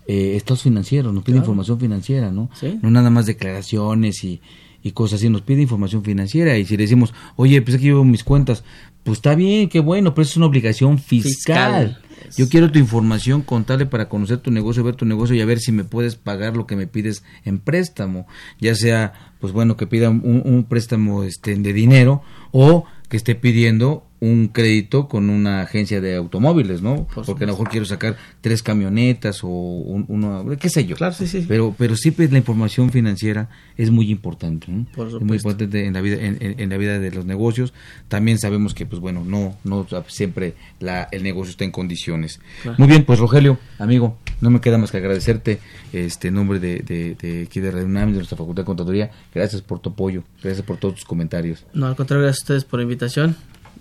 S1: eh, estados financieros, nos pide información financiera, ¿no? No nada más declaraciones y, y cosas así, nos pide información financiera y si le decimos, oye, pues aquí llevo mis cuentas, pues está bien, qué bueno, pero es una obligación fiscal. Yo quiero tu información contable para conocer tu negocio, ver tu negocio y a ver si me puedes pagar lo que me pides en préstamo, ya sea, pues bueno, que pida un, un préstamo este, de dinero o que esté pidiendo un crédito con una agencia de automóviles, ¿no? Porque a lo mejor quiero sacar tres camionetas o uno, qué sé yo.
S2: Claro, sí, sí.
S1: Pero, pero siempre la información financiera es muy importante, ¿no? es muy importante en la vida, en, la vida de los negocios. También sabemos que, pues bueno, no, no siempre la, el negocio está en condiciones. Muy bien, pues Rogelio, amigo, no me queda más que agradecerte este nombre de, de, de aquí de Radio de nuestra Facultad de Contaduría. Gracias por tu apoyo, gracias por todos tus comentarios.
S2: No, al contrario, gracias a ustedes por la invitación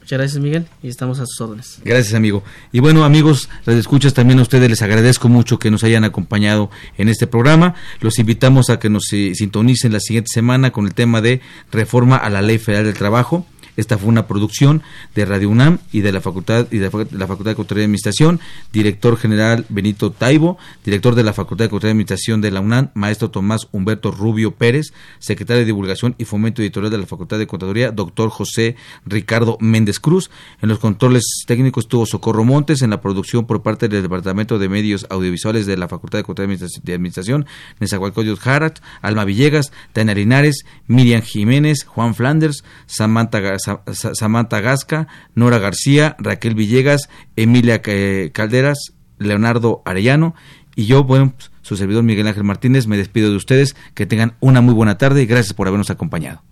S2: Muchas gracias, Miguel, y estamos a sus órdenes.
S1: Gracias, amigo. Y bueno, amigos, las escuchas también a ustedes les agradezco mucho que nos hayan acompañado en este programa. Los invitamos a que nos eh, sintonicen la siguiente semana con el tema de reforma a la Ley Federal del Trabajo. Esta fue una producción de Radio UNAM y de la Facultad y de la Facultad de Contaduría y Administración, director general Benito Taibo, director de la Facultad de Contaduría y Administración de la UNAM, maestro Tomás Humberto Rubio Pérez, secretario de Divulgación y Fomento Editorial de la Facultad de Contaduría, doctor José Ricardo Méndez Cruz. En los controles técnicos estuvo Socorro Montes, en la producción por parte del Departamento de Medios Audiovisuales de la Facultad de Contaduría y Administración, Nezahualcóyotl Jarat, Alma Villegas, Taina Linares, Miriam Jiménez, Juan Flanders, Samantha Samantha Gasca, Nora García, Raquel Villegas, Emilia Calderas, Leonardo Arellano y yo, bueno, su servidor Miguel Ángel Martínez, me despido de ustedes, que tengan una muy buena tarde y gracias por habernos acompañado.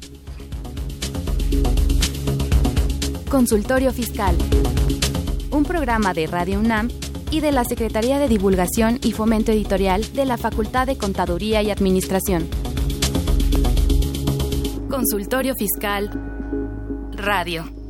S3: Consultorio Fiscal, un programa de Radio UNAM y de la Secretaría de Divulgación y Fomento Editorial de la Facultad de Contaduría y Administración. Consultorio Fiscal Radio.